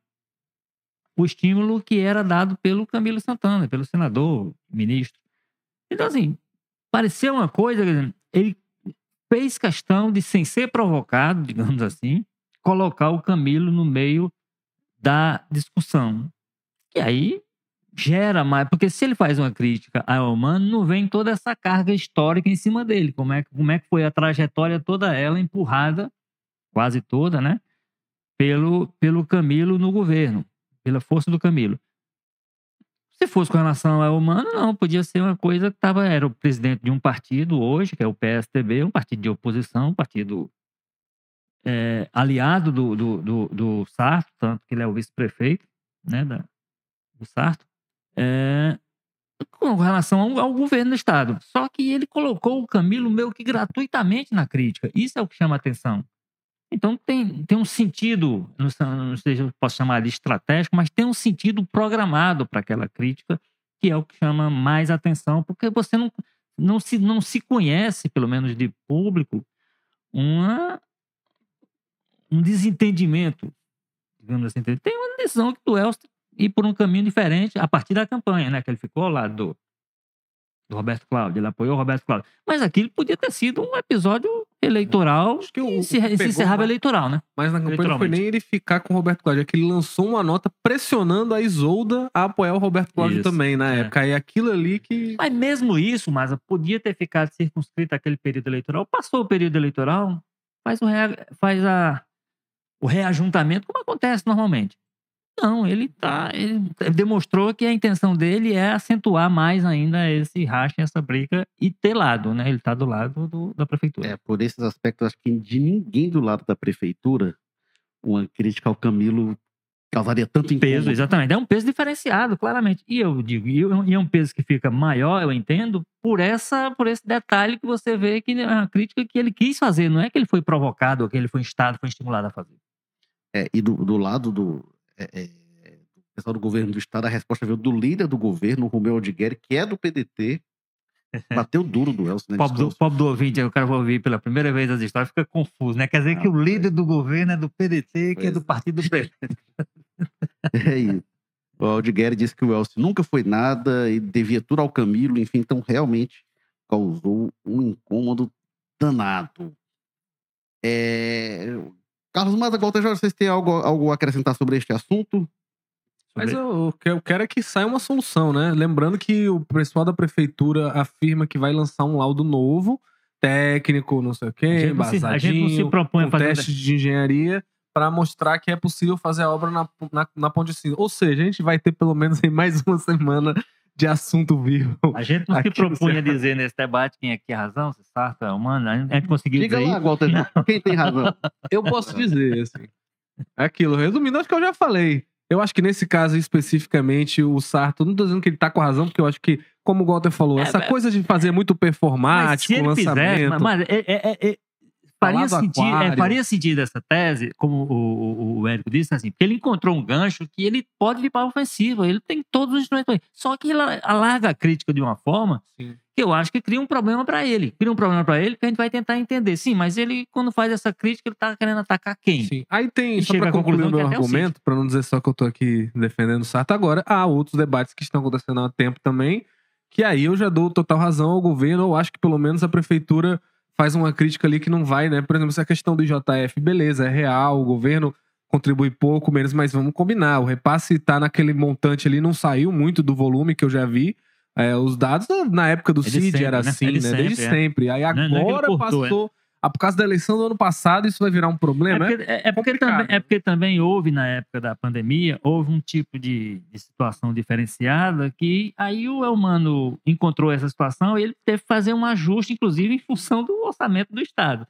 o estímulo que era dado pelo Camilo Santana, pelo senador, ministro. Então, assim, pareceu uma coisa, ele fez questão de, sem ser provocado, digamos assim, colocar o Camilo no meio da discussão. E aí gera mais, porque se ele faz uma crítica ao humano, não vem toda essa carga histórica em cima dele. Como é, como é que foi a trajetória toda ela empurrada, quase toda, né? Pelo, pelo Camilo no governo pela força do Camilo. Se fosse com relação ao humano, não, podia ser uma coisa que tava, era o presidente de um partido hoje, que é o PSTB, um partido de oposição, um partido é, aliado do, do, do, do, Sarto, tanto que ele é o vice-prefeito né, do Sarto, é, com relação ao, ao, governo do Estado. Só que ele colocou o Camilo meio que gratuitamente na crítica. Isso é o que chama atenção. Então tem, tem um sentido, não sei se eu posso chamar de estratégico, mas tem um sentido programado para aquela crítica, que é o que chama mais atenção, porque você não, não, se, não se conhece, pelo menos de público, uma, um desentendimento, digamos assim. Tem uma decisão que o Elcio ir por um caminho diferente a partir da campanha, né? Que ele ficou ao lado do, do Roberto Cláudio, ele apoiou o Roberto Cláudio. Mas aquilo podia ter sido um episódio eleitoral Acho que o, se, se encerrava eleitoral, né? Mas na campanha não foi nem ele ficar com o Roberto Cláudio, é que ele lançou uma nota pressionando a Isolda a apoiar o Roberto Cláudio isso, também na é. época. E aquilo ali que. Mas mesmo isso, mas podia ter ficado circunscrito aquele período eleitoral. Passou o período eleitoral, faz o, rea... faz a... o reajuntamento, como acontece normalmente. Não, ele tá. Ele demonstrou que a intenção dele é acentuar mais ainda esse racha, essa briga e ter lado, né? Ele tá do lado do- da prefeitura. É, por esses aspectos, acho que de ninguém do lado da prefeitura, uma crítica ao Camilo causaria tanto peso, incômodo. exatamente. É um peso diferenciado, claramente. E eu digo, e e é um peso que fica maior, eu entendo, por essa, por esse detalhe que você vê que é uma crítica que ele quis fazer, não é que ele foi provocado, ou que ele foi instado, foi estimulado a fazer. É, e do, do lado do, é, é, do pessoal do governo do estado, a resposta veio do líder do governo, Romeu Aldigueri, que é do PDT, bateu duro do Elcio. Né, Pobre do, pobre do ouvinte, o cara vai ouvir pela primeira vez as histórias, fica confuso, né? Quer dizer que o líder do governo é do PDT, que é Pois do é. partido do PT. É isso. O Aldigueri disse que o Elcio nunca foi nada e devia tudo ao Camilo, enfim, então realmente causou um incômodo danado. É... Carlos Mata, Walter Jorge, vocês têm algo, algo a acrescentar sobre este assunto? Mas eu, o que eu quero é que saia uma solução, né? Lembrando que o pessoal da prefeitura afirma que vai lançar um laudo novo, técnico, não sei o A quê, se, a gente não se embasadinho, propõe a com fazer. um teste de engenharia, para mostrar que é possível fazer a obra na, na, na Ponte Cinza. Ou seja, a gente vai ter pelo menos aí mais uma semana de assunto vivo. A gente não se propunha a dizer nesse debate quem é que tem razão, se Sarto é humano. A gente conseguiu Diga dizer lá, Walter quem tem razão? Eu posso dizer, assim. É aquilo. Resumindo, acho que eu já falei. Eu acho que nesse caso especificamente, o Sarto, não tô dizendo que ele tá com razão, porque eu acho que, como o Walter falou, É, essa é- coisa de fazer muito Mas se performático, ele fizesse, lançamento. mas, mas é- é- é- é- faria, sentido, é, faria sentido essa tese, como o, o, o Érico disse, assim, porque ele encontrou um gancho que ele pode vir para a ofensiva, ele tem todos os instrumentos. Só que ele alarga a crítica de uma forma Sim. que eu acho que cria um problema para ele. Cria um problema para ele que a gente vai tentar entender. Sim, mas ele, quando faz essa crítica, ele tá querendo atacar quem? Sim. Aí tem, E só à concluir o meu argumento, pra não dizer só que eu tô aqui defendendo o Sarto agora, há outros debates que estão acontecendo há tempo também, que aí eu já dou total razão ao governo, eu acho que pelo menos a prefeitura faz uma crítica ali que não vai, né? Por exemplo, essa questão do IJF, beleza, é real, o governo contribui pouco, menos, mas vamos combinar, o repasse tá naquele montante ali, não saiu muito do volume que eu já vi, É, os dados na época do É CID sempre, era né? assim, É de né? Desde sempre, é. sempre. Aí Não é- não é agora cortou, é. passou. Ah, por causa da eleição do ano passado, isso vai virar um problema, é? porque, é, é porque também, é porque também houve, na época da pandemia, houve um tipo de, de situação diferenciada que aí o Elmano encontrou essa situação e ele teve que fazer um ajuste, inclusive, em função do orçamento do Estado.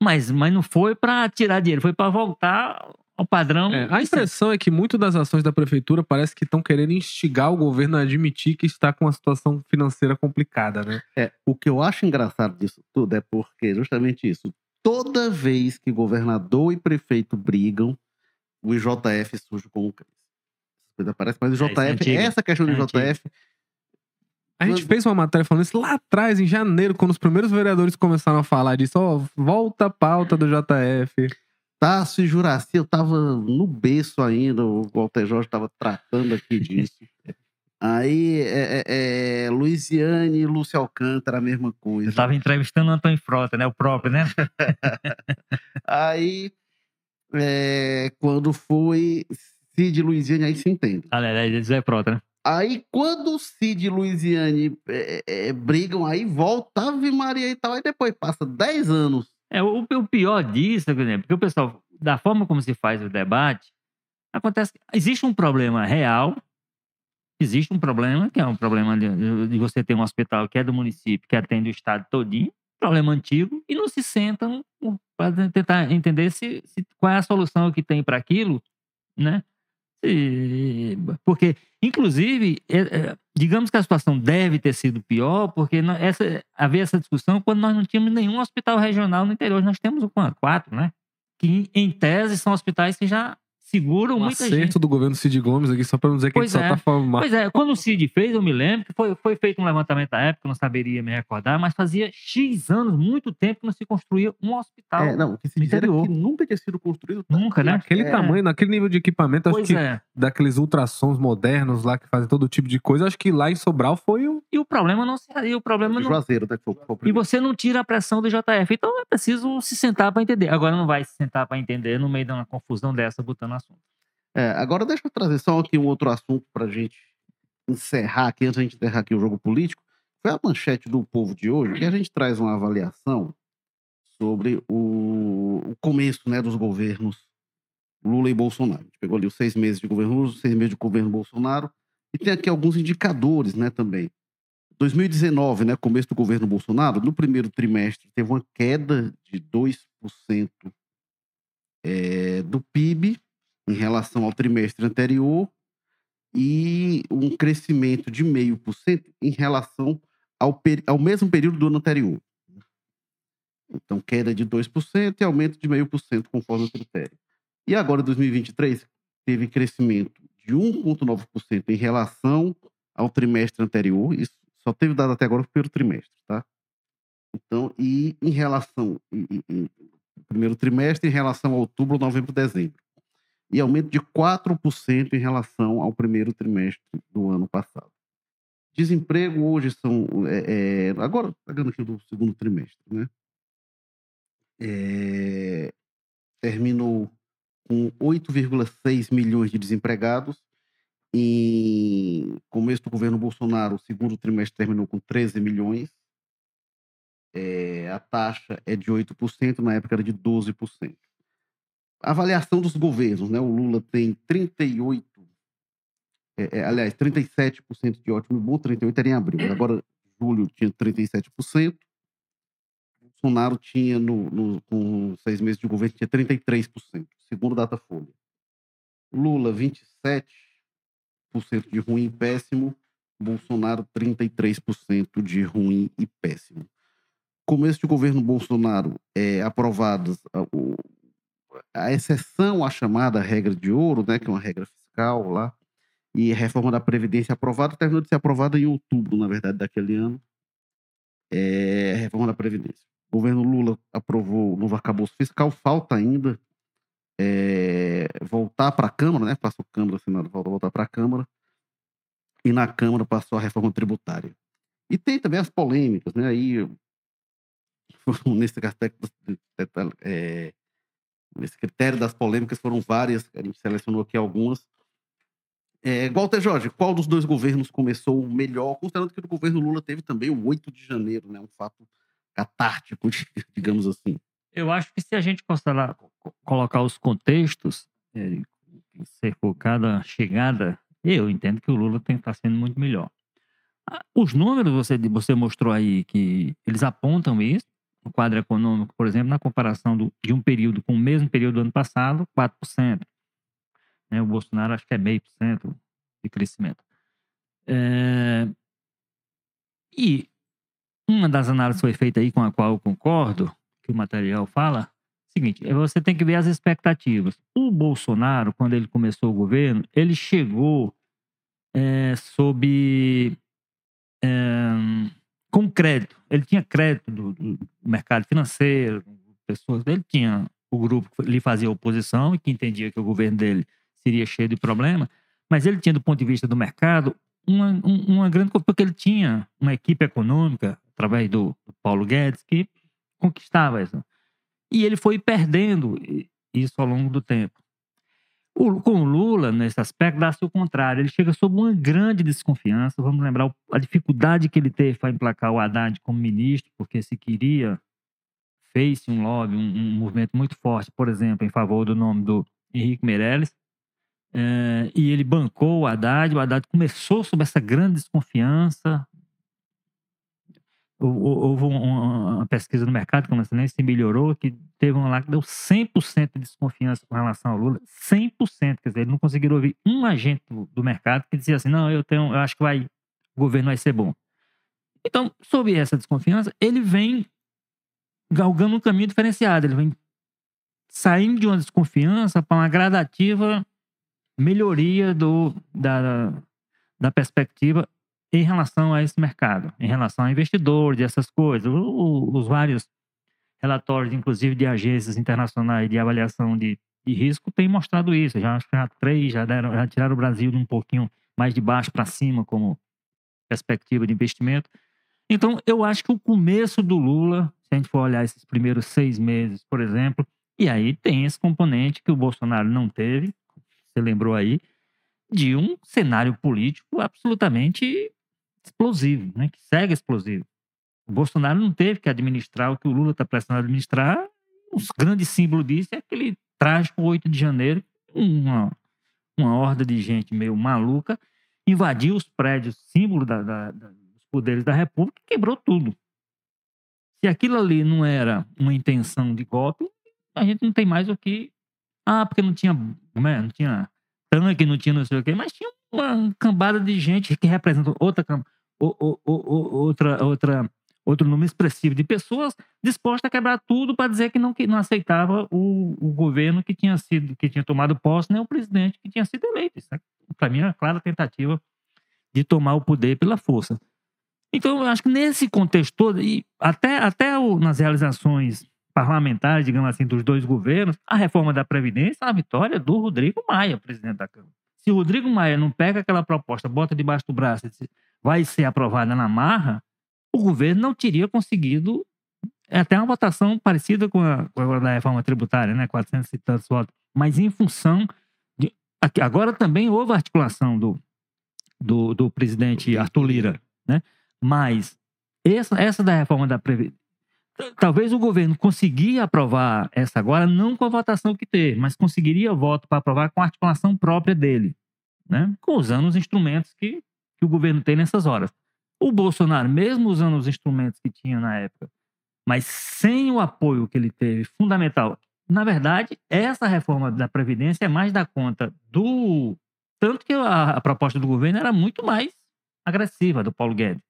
Mas, mas não foi para tirar dinheiro, foi para voltar ao padrão. É, a impressão é que muitas das ações da prefeitura parece que estão querendo instigar o governo a admitir que está com uma situação financeira complicada, né? É, o que eu acho engraçado disso tudo é porque justamente isso. Toda vez que governador e prefeito brigam, o IJF surge como crise. Essa coisa Parece, mas o É, isso é IJF, antiga. essa questão do É. IJF, A gente fez uma matéria falando isso lá atrás, em janeiro, quando os primeiros vereadores começaram a falar disso. Ó, volta a pauta do JF. Tássio e Juraci, eu tava no berço ainda, o Walter Jorge tava tratando aqui disso. Aí, é, é, é, Luiziane e Lúcio Alcântara, a mesma coisa. Eu estava entrevistando o Antônio Frota, né? O próprio, né? Aí, é, quando foi Cid e Luiziane, aí se entende. Aliás, Zé Frota, né? Aí, quando o Cid e Luiziane é, é, brigam, aí volta Ave Maria e tal. Aí depois passa 10 anos. É, o, o pior disso, por exemplo, porque o pessoal, da forma como se faz o debate, acontece que existe um problema real, existe um problema, que é um problema de, de você ter um hospital que é do município, que atende o estado todinho, problema antigo, e não se sentam para tentar entender se, se- qual é a solução que tem para aquilo, né? Se- porque, inclusive, é- é, digamos que a situação deve ter sido pior, porque essa, havia essa discussão quando nós não tínhamos nenhum hospital regional no interior. Nós temos o quatro, né? Que, em tese, são hospitais que já seguram Um muita acerto gente. do governo Cid Gomes aqui, só pra não dizer que Pois a gente é. só tá falando mal. Pois é, quando o Cid fez, eu me lembro que foi, foi feito um levantamento da época, eu não saberia me recordar, mas fazia X anos, muito tempo, que não se construía um hospital. É, não, o que se diz que nunca tinha sido construído. Nunca, né? Naquele É. tamanho, naquele nível de equipamento, acho Pois que é. daqueles ultrassons modernos lá que fazem todo tipo de coisa, acho que lá em Sobral foi o. E o problema não se. E o problema De não, Juazeiro, né? que foi- foi o E você não tira a pressão do JF. Então é preciso se sentar para entender. Agora não vai se sentar para entender no meio de uma confusão dessa, botando assunto. É, agora deixa eu trazer só aqui um outro assunto pra gente encerrar aqui, antes da gente encerrar aqui o jogo político. Foi a manchete do povo de hoje, que a gente traz uma avaliação sobre o, o começo né, dos governos Lula e Bolsonaro. A gente pegou ali os seis meses de governo Lula, os seis meses de governo Bolsonaro, e tem aqui alguns indicadores, né, também. 2019, né, começo do governo Bolsonaro, no primeiro trimestre teve uma queda de 2% é, do PIB em relação ao trimestre anterior e um crescimento de 0,5% em relação ao, ao mesmo período do ano anterior. Então, queda de 2% e aumento de 0,5% conforme o critério. E agora, 2023, teve crescimento de 1,9% em relação ao trimestre anterior. Isso só teve dado até agora o primeiro trimestre, tá? Então, e em relação, em, em, primeiro trimestre, em relação a outubro, novembro, dezembro. E aumento de 4% em relação ao primeiro trimestre do ano passado. Desemprego hoje são. É, é, agora, pegando aqui do segundo trimestre, né? É, terminou com 8,6 milhões de desempregados. Em começo do governo Bolsonaro, o segundo trimestre terminou com 13 milhões. É, a taxa é de 8%, na época era de 12%. Avaliação dos governos, né? O Lula tem 38, é, é, aliás, 37% de ótimo e bom, 38 era em abril. Agora, julho tinha 37%. Bolsonaro tinha, no, no, com seis meses de governo, tinha 33%, segundo Datafolha. Lula, 27% de ruim e péssimo. Bolsonaro, 33% de ruim e péssimo. Começo de governo Bolsonaro, é, aprovadas a, exceção à chamada regra de ouro, né, que é uma regra fiscal lá, e reforma da Previdência aprovada, terminou de ser aprovada em outubro, na verdade, daquele ano. É, reforma da Previdência. O governo Lula aprovou o novo arcabouço fiscal, falta ainda é, voltar para a Câmara, né? Passou Câmara, Senado, falta voltar para a Câmara. E na Câmara passou a reforma tributária. E tem também as polêmicas, né? Aí, nesse aspecto, é, nesse critério das polêmicas foram várias, a gente selecionou aqui algumas. É, Walter Jorge, qual dos dois governos começou melhor, considerando que o governo Lula teve também o 8 de janeiro, né? Um fato catártico, digamos assim. Eu acho que se a gente considerar, colocar os contextos, é, for cada chegada, eu entendo que o Lula tem estar sendo muito melhor. Ah, os números você, você mostrou aí que eles apontam isso, no quadro econômico, por exemplo, na comparação do, de um período com o mesmo período do ano passado, 4%. Né, o Bolsonaro acho que é meio por cento de crescimento. É, e uma das análises foi feita aí com a qual eu concordo, que o material fala, seguinte, é você tem que ver as expectativas. O Bolsonaro, quando ele começou o governo, ele chegou é, sob é, com crédito. Ele tinha crédito do, do, mercado financeiro, pessoas. Ele tinha o grupo que lhe fazia oposição e que entendia que o governo dele seria cheio de problema, mas ele tinha do ponto de vista do mercado uma, uma grande porque ele tinha uma equipe econômica através do, do Paulo Guedes, que conquistava isso. E ele foi perdendo isso ao longo do tempo. Com o Lula, nesse aspecto, dá-se o contrário. Ele chega sob uma grande desconfiança. Vamos lembrar a dificuldade que ele teve para emplacar o Haddad como ministro, porque se queria, fez um lobby, um, um, movimento muito forte, por exemplo, em favor do nome do Henrique Meirelles. É, e ele bancou o Haddad. O Haddad começou sob essa grande desconfiança, houve uma pesquisa no mercado, como nem se melhorou, que teve um lá que deu 100% de desconfiança com relação ao Lula. 100%, quer dizer, ele não conseguiram ouvir um agente do mercado que dizia assim, não, eu tenho, eu acho que vai, o governo vai ser bom. Então, sob essa desconfiança, ele vem galgando um caminho diferenciado, ele vem saindo de uma desconfiança para uma gradativa melhoria do, da, da perspectiva em relação a esse mercado, em relação a investidores, essas coisas. O, os vários relatórios, inclusive de agências internacionais de avaliação de, de risco, têm mostrado isso. Já já três já, deram, já tiraram o Brasil de um pouquinho mais de baixo para cima como perspectiva de investimento. Então, eu acho que o começo do Lula, se a gente for olhar esses primeiros seis meses, por exemplo, e aí tem esse componente que o Bolsonaro não teve, você lembrou aí, de um cenário político absolutamente explosivo, né? que segue explosivo. O Bolsonaro não teve que administrar o que o Lula está precisando administrar. Os grandes símbolos disso é aquele trágico 8 de janeiro, uma, uma horda de gente meio maluca invadiu os prédios, símbolo da, da, da, dos poderes da República, e quebrou tudo. Se aquilo ali não era uma intenção de golpe, a gente não tem mais o que. Ah, porque não tinha. Como é? Não tinha tanque, não tinha não sei o quê, mas tinha uma cambada de gente que representa outra, outra, outra outro número expressivo de pessoas dispostas a quebrar tudo para dizer que não, que não aceitava o, o, governo que tinha sido que tinha tomado posse, nem o presidente que tinha sido eleito. Para mim é uma clara tentativa de tomar o poder pela força. Então, eu acho que nesse contexto todo, e até, até o, nas realizações parlamentares, digamos assim, dos dois governos, a reforma da Previdência é a vitória do Rodrigo Maia, presidente da Câmara. Se o Rodrigo Maia não pega aquela proposta, bota debaixo do braço e diz, vai ser aprovada na marra, o governo não teria conseguido é até uma votação parecida com a, com a da reforma tributária, né? 400 e tantos votos. Mas em função de. Agora também houve articulação do, do, do presidente Arthur Lira, né? Mas essa, essa da reforma da Previdência. Talvez o governo conseguia aprovar essa agora, não com a votação que teve, mas conseguiria voto para aprovar com a articulação própria dele, né? usando os instrumentos que, que o governo tem nessas horas. O Bolsonaro, mesmo usando os instrumentos que tinha na época, mas sem o apoio que ele teve, fundamental. Na verdade, essa reforma da Previdência é mais da conta do. Tanto que a, a proposta do governo era muito mais agressiva do Paulo Guedes.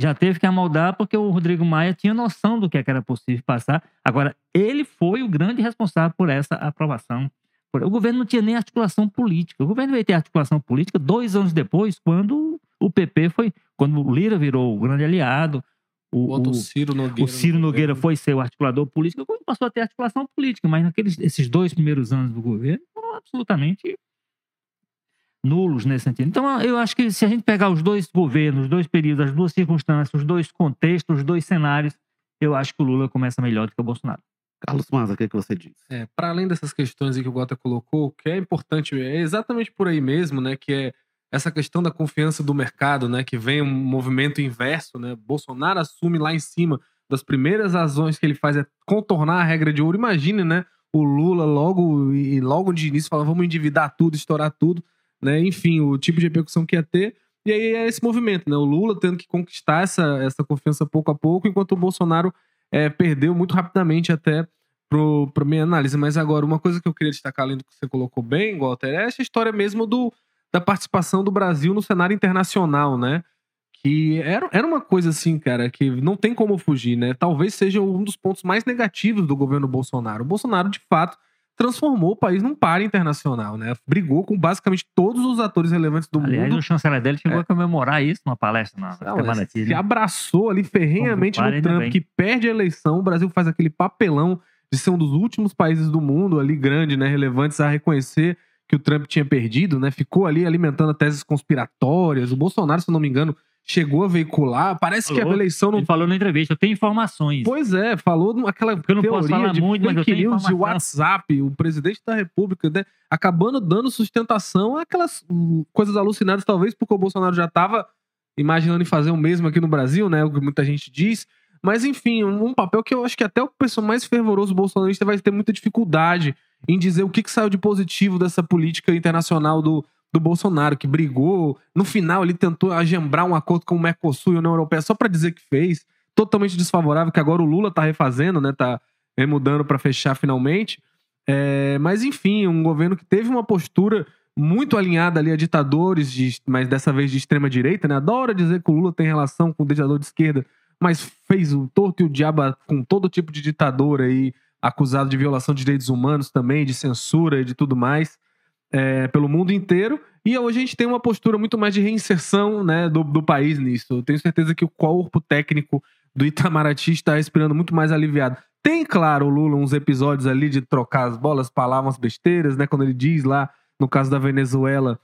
Já teve que amoldar porque o Rodrigo Maia tinha noção do que, é que era possível passar. Agora, ele foi o grande responsável por essa aprovação. O governo não tinha nem articulação política. O governo veio ter articulação política dois anos depois, quando o PP foi. Quando o Lira virou o grande aliado, o, o, Ciro Nogueira, o Ciro Nogueira foi ser o articulador político, passou a ter articulação política, mas naqueles esses dois primeiros anos do governo foram absolutamente nulos nesse sentido. Então, eu acho que se a gente pegar os dois governos, os dois períodos, as duas circunstâncias, os dois contextos, os dois cenários, eu acho que o Lula começa melhor do que o Bolsonaro. Carlos Maza, o que, é que você diz? É, para além dessas questões que o Gota colocou, o que é importante é exatamente por aí mesmo, né, que é essa questão da confiança do mercado, né, que vem um movimento inverso, né? Bolsonaro assume lá em cima das primeiras ações que ele faz é contornar a regra de ouro. Imagine, né, o Lula logo e logo de início fala vamos endividar tudo, estourar tudo, né? Enfim, o tipo de repercussão que ia ter. E aí é esse movimento, né? O Lula tendo que conquistar essa, essa confiança pouco a pouco, enquanto o Bolsonaro é, perdeu muito rapidamente até para minha análise. Mas agora, uma coisa que eu queria destacar, além do que você colocou bem, Walter, é essa história mesmo do, da participação do Brasil no cenário internacional, né? Que era, era uma coisa assim, cara, que não tem como fugir, né? Talvez seja um dos pontos mais negativos do governo Bolsonaro. O Bolsonaro, de fato, transformou o país num par internacional, né? Brigou com basicamente todos os atores relevantes do Aliás, mundo. o chanceler dele chegou é. a comemorar isso numa palestra na semana Se né? abraçou ali ferrenhamente no Trump, que perde a eleição. O Brasil faz aquele papelão de ser um dos últimos países do mundo ali grande, né? Relevantes a reconhecer que o Trump tinha perdido, né? Ficou ali alimentando teses conspiratórias. O Bolsonaro, se não me engano, chegou a veicular. Parece falou, que a eleição não. Ele falou na entrevista, eu tenho informações. Pois é, falou aquela Porque eu não posso falar de muito, mas eu tenho news de WhatsApp, o presidente da República, né? acabando dando sustentação àquelas coisas alucinadas, talvez porque o Bolsonaro já estava imaginando em fazer o mesmo aqui no Brasil, né? O que muita gente diz. Mas, enfim, um papel que eu acho que até o pessoal mais fervoroso bolsonarista vai ter muita dificuldade em dizer o que, que saiu de positivo dessa política internacional do, do Bolsonaro, que brigou. No final, ele tentou agembrar um acordo com o Mercosul e a União Europeia só para dizer que fez. Totalmente desfavorável, que agora o Lula tá refazendo, né? Tá mudando para fechar finalmente. É, mas, enfim, um governo que teve uma postura muito alinhada ali a ditadores, de, mas dessa vez de extrema direita, né? Adora dizer que o Lula tem relação com o ditador de esquerda, mas fez o torto e o diabo com todo tipo de ditador aí acusado de violação de direitos humanos também, de censura e de tudo mais, é, pelo mundo inteiro. E hoje a gente tem uma postura muito mais de reinserção né, do, do país nisso. Eu tenho certeza que o corpo técnico do Itamaraty está respirando muito mais aliviado. Tem, claro, o Lula uns episódios ali de trocar as bolas, falar umas besteiras, né? Quando ele diz lá, no caso da Venezuela,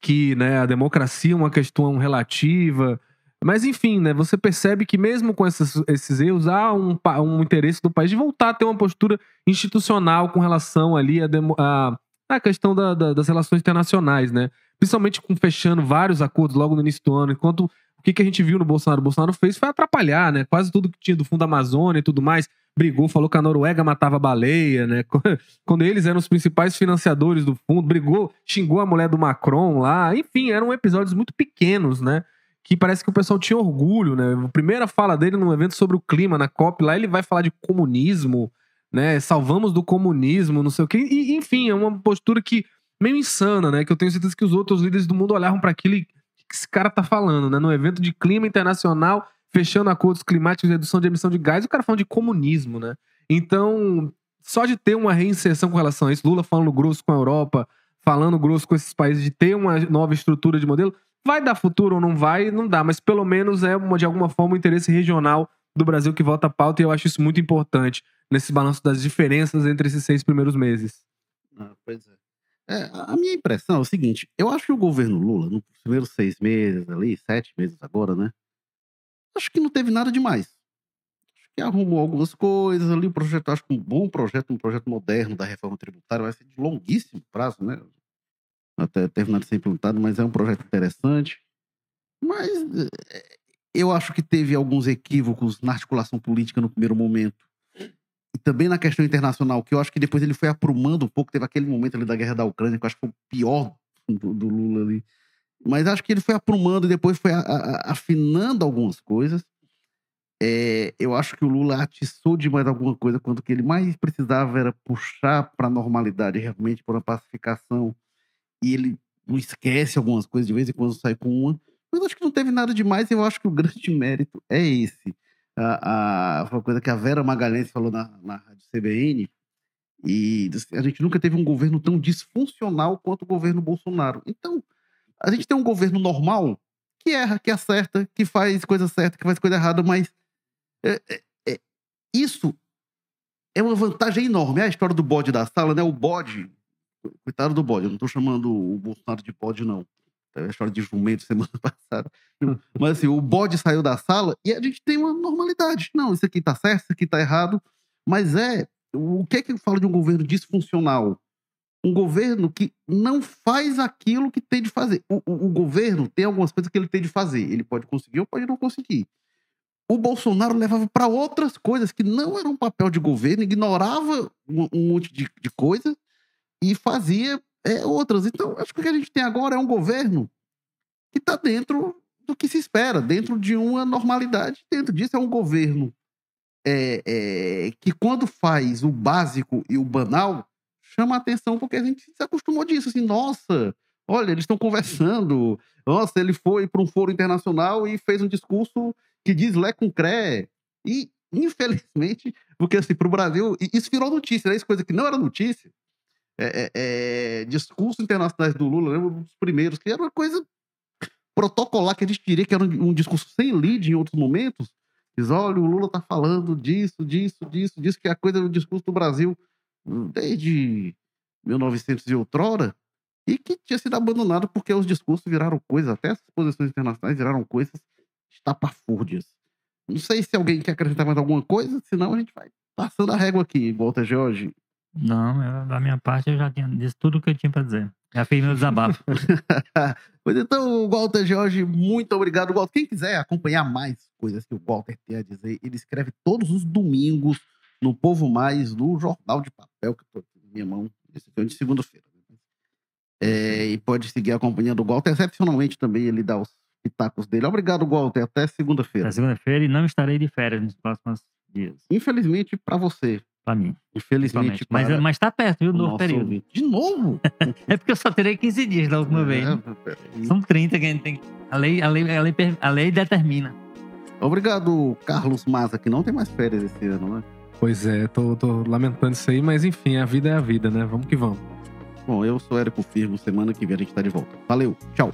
que né, a democracia é uma questão relativa, mas enfim, né, você percebe que mesmo com esses, esses erros, há um, um interesse do país de voltar a ter uma postura institucional com relação ali a, a, a questão da, da, das relações internacionais, né? Principalmente com fechando vários acordos logo no início do ano, enquanto o que, que a gente viu no Bolsonaro? O Bolsonaro fez foi atrapalhar, né? Quase tudo que tinha do Fundo Amazônia e tudo mais. brigou, falou que a Noruega matava baleia, né? Quando eles eram os principais financiadores do fundo, brigou, xingou a mulher do Macron lá. Enfim, eram episódios muito pequenos, né? Que parece que o pessoal tinha orgulho, né? A primeira fala dele num evento sobre o clima na COP, lá ele vai falar de comunismo, né? Salvamos do comunismo, não sei o quê. E, enfim, é uma postura que meio insana, né? Que eu tenho certeza que os outros líderes do mundo olhavam para aquilo e que esse cara tá falando, né? No evento de clima internacional, fechando acordos climáticos de redução de emissão de gás, o cara falando de comunismo, né? Então, só de ter uma reinserção com relação a isso, Lula falando grosso com a Europa, falando grosso com esses países, de ter uma nova estrutura de modelo, vai dar futuro ou não vai, não dá, mas pelo menos é uma, de alguma forma um interesse regional do Brasil que volta a pauta e eu acho isso muito importante nesse balanço das diferenças entre esses seis primeiros meses. Ah, pois é. É, a minha impressão é o seguinte: eu acho que o governo Lula, nos primeiros seis meses ali, sete meses agora, né? Acho que não teve nada demais. Acho que arrumou algumas coisas ali. O projeto, acho que um bom projeto, um projeto moderno da reforma tributária, vai ser de longuíssimo prazo, né? Até terminar de ser implantado, mas é um projeto interessante. Mas é, eu acho que teve alguns equívocos na articulação política no primeiro momento e também na questão internacional, que eu acho que depois ele foi aprumando um pouco. Teve aquele momento ali da guerra da Ucrânia, que eu acho que foi o pior do, do Lula ali. Mas acho que ele foi aprumando e depois foi a, a, afinando algumas coisas. É, eu acho que o Lula atiçou demais alguma coisa quando o que ele mais precisava era puxar para a normalidade, realmente, para a pacificação. E ele não esquece algumas coisas, de vez em quando sai com uma. Mas acho que não teve nada demais. Eu acho que o grande mérito é esse a, a, foi uma coisa que a Vera Magalhães falou na, na Rádio CBN, e a gente nunca teve um governo tão disfuncional quanto o governo Bolsonaro. Então, a gente tem um governo normal que erra, que acerta, que faz coisa certa, que faz coisa errada, mas é, é, é, isso é uma vantagem enorme. É a história do bode da sala, né? O bode, coitado do bode, eu não estou chamando o Bolsonaro de bode, não a história de jumento semana passada. Mas assim, o bode saiu da sala e a gente tem uma normalidade. Não, isso aqui tá certo, isso aqui tá errado. Mas é. O que é que eu falo de um governo disfuncional? Um governo que não faz aquilo que tem de fazer. O, o, o governo tem algumas coisas que ele tem de fazer. Ele pode conseguir ou pode não conseguir. O Bolsonaro levava para outras coisas que não eram papel de governo, ignorava um, um monte de, de e fazia é, outras. Então, acho que o que a gente tem agora é um governo que está dentro do que se espera, dentro de uma normalidade. Dentro disso é um governo é, é, que, quando faz o básico e o banal, chama atenção porque a gente se acostumou disso. Assim, nossa, olha, eles estão conversando. Nossa, ele foi para um foro internacional e fez um discurso que diz Lé com Cré. E, infelizmente, porque assim, para o Brasil, isso virou notícia, né? Isso coisa que não era notícia é, é, é, discursos internacionais do Lula, lembro dos primeiros, que era uma coisa protocolar, que a gente diria que era um, um discurso sem lead em outros momentos. Diz, olha, o Lula está falando disso, disso, disso, disso, que é a coisa do discurso do Brasil desde 1900 e outrora, e que tinha sido abandonado porque os discursos viraram coisas, até as posições internacionais viraram coisas estapafúrdias. Não sei se alguém quer acrescentar mais alguma coisa, senão a gente vai passando a régua aqui, Walter Jorge. Não, eu, da minha parte eu já tinha disse tudo o que eu tinha para dizer. Já fiz meu desabafo. pois então, Walter Jorge, muito obrigado, Walter. Quem quiser acompanhar mais coisas que o Walter tem a dizer, ele escreve todos os domingos no Povo Mais, no Jornal de Papel, que estou na minha mão, esse aqui é de segunda-feira. Né? É, e pode seguir acompanhando o Walter. Excepcionalmente também ele dá os pitacos dele. Obrigado, Walter. Até segunda-feira. Até segunda-feira e não estarei de férias nos próximos dias. Infelizmente para você. Pra mim. Infelizmente. Mas, mas tá perto, viu? Novo período. Ouvinte. De novo? é porque eu só terei 15 dias da última é, vez. Né? São 30 que a gente tem. A lei, a, lei, a, lei, a lei determina. Obrigado, Carlos Maza, que não tem mais férias esse ano, né? Pois é, tô, tô lamentando isso aí, mas enfim, a vida é a vida, né? Vamos que vamos. Bom, eu sou Érico Firmo, semana que vem a gente tá de volta. Valeu, tchau.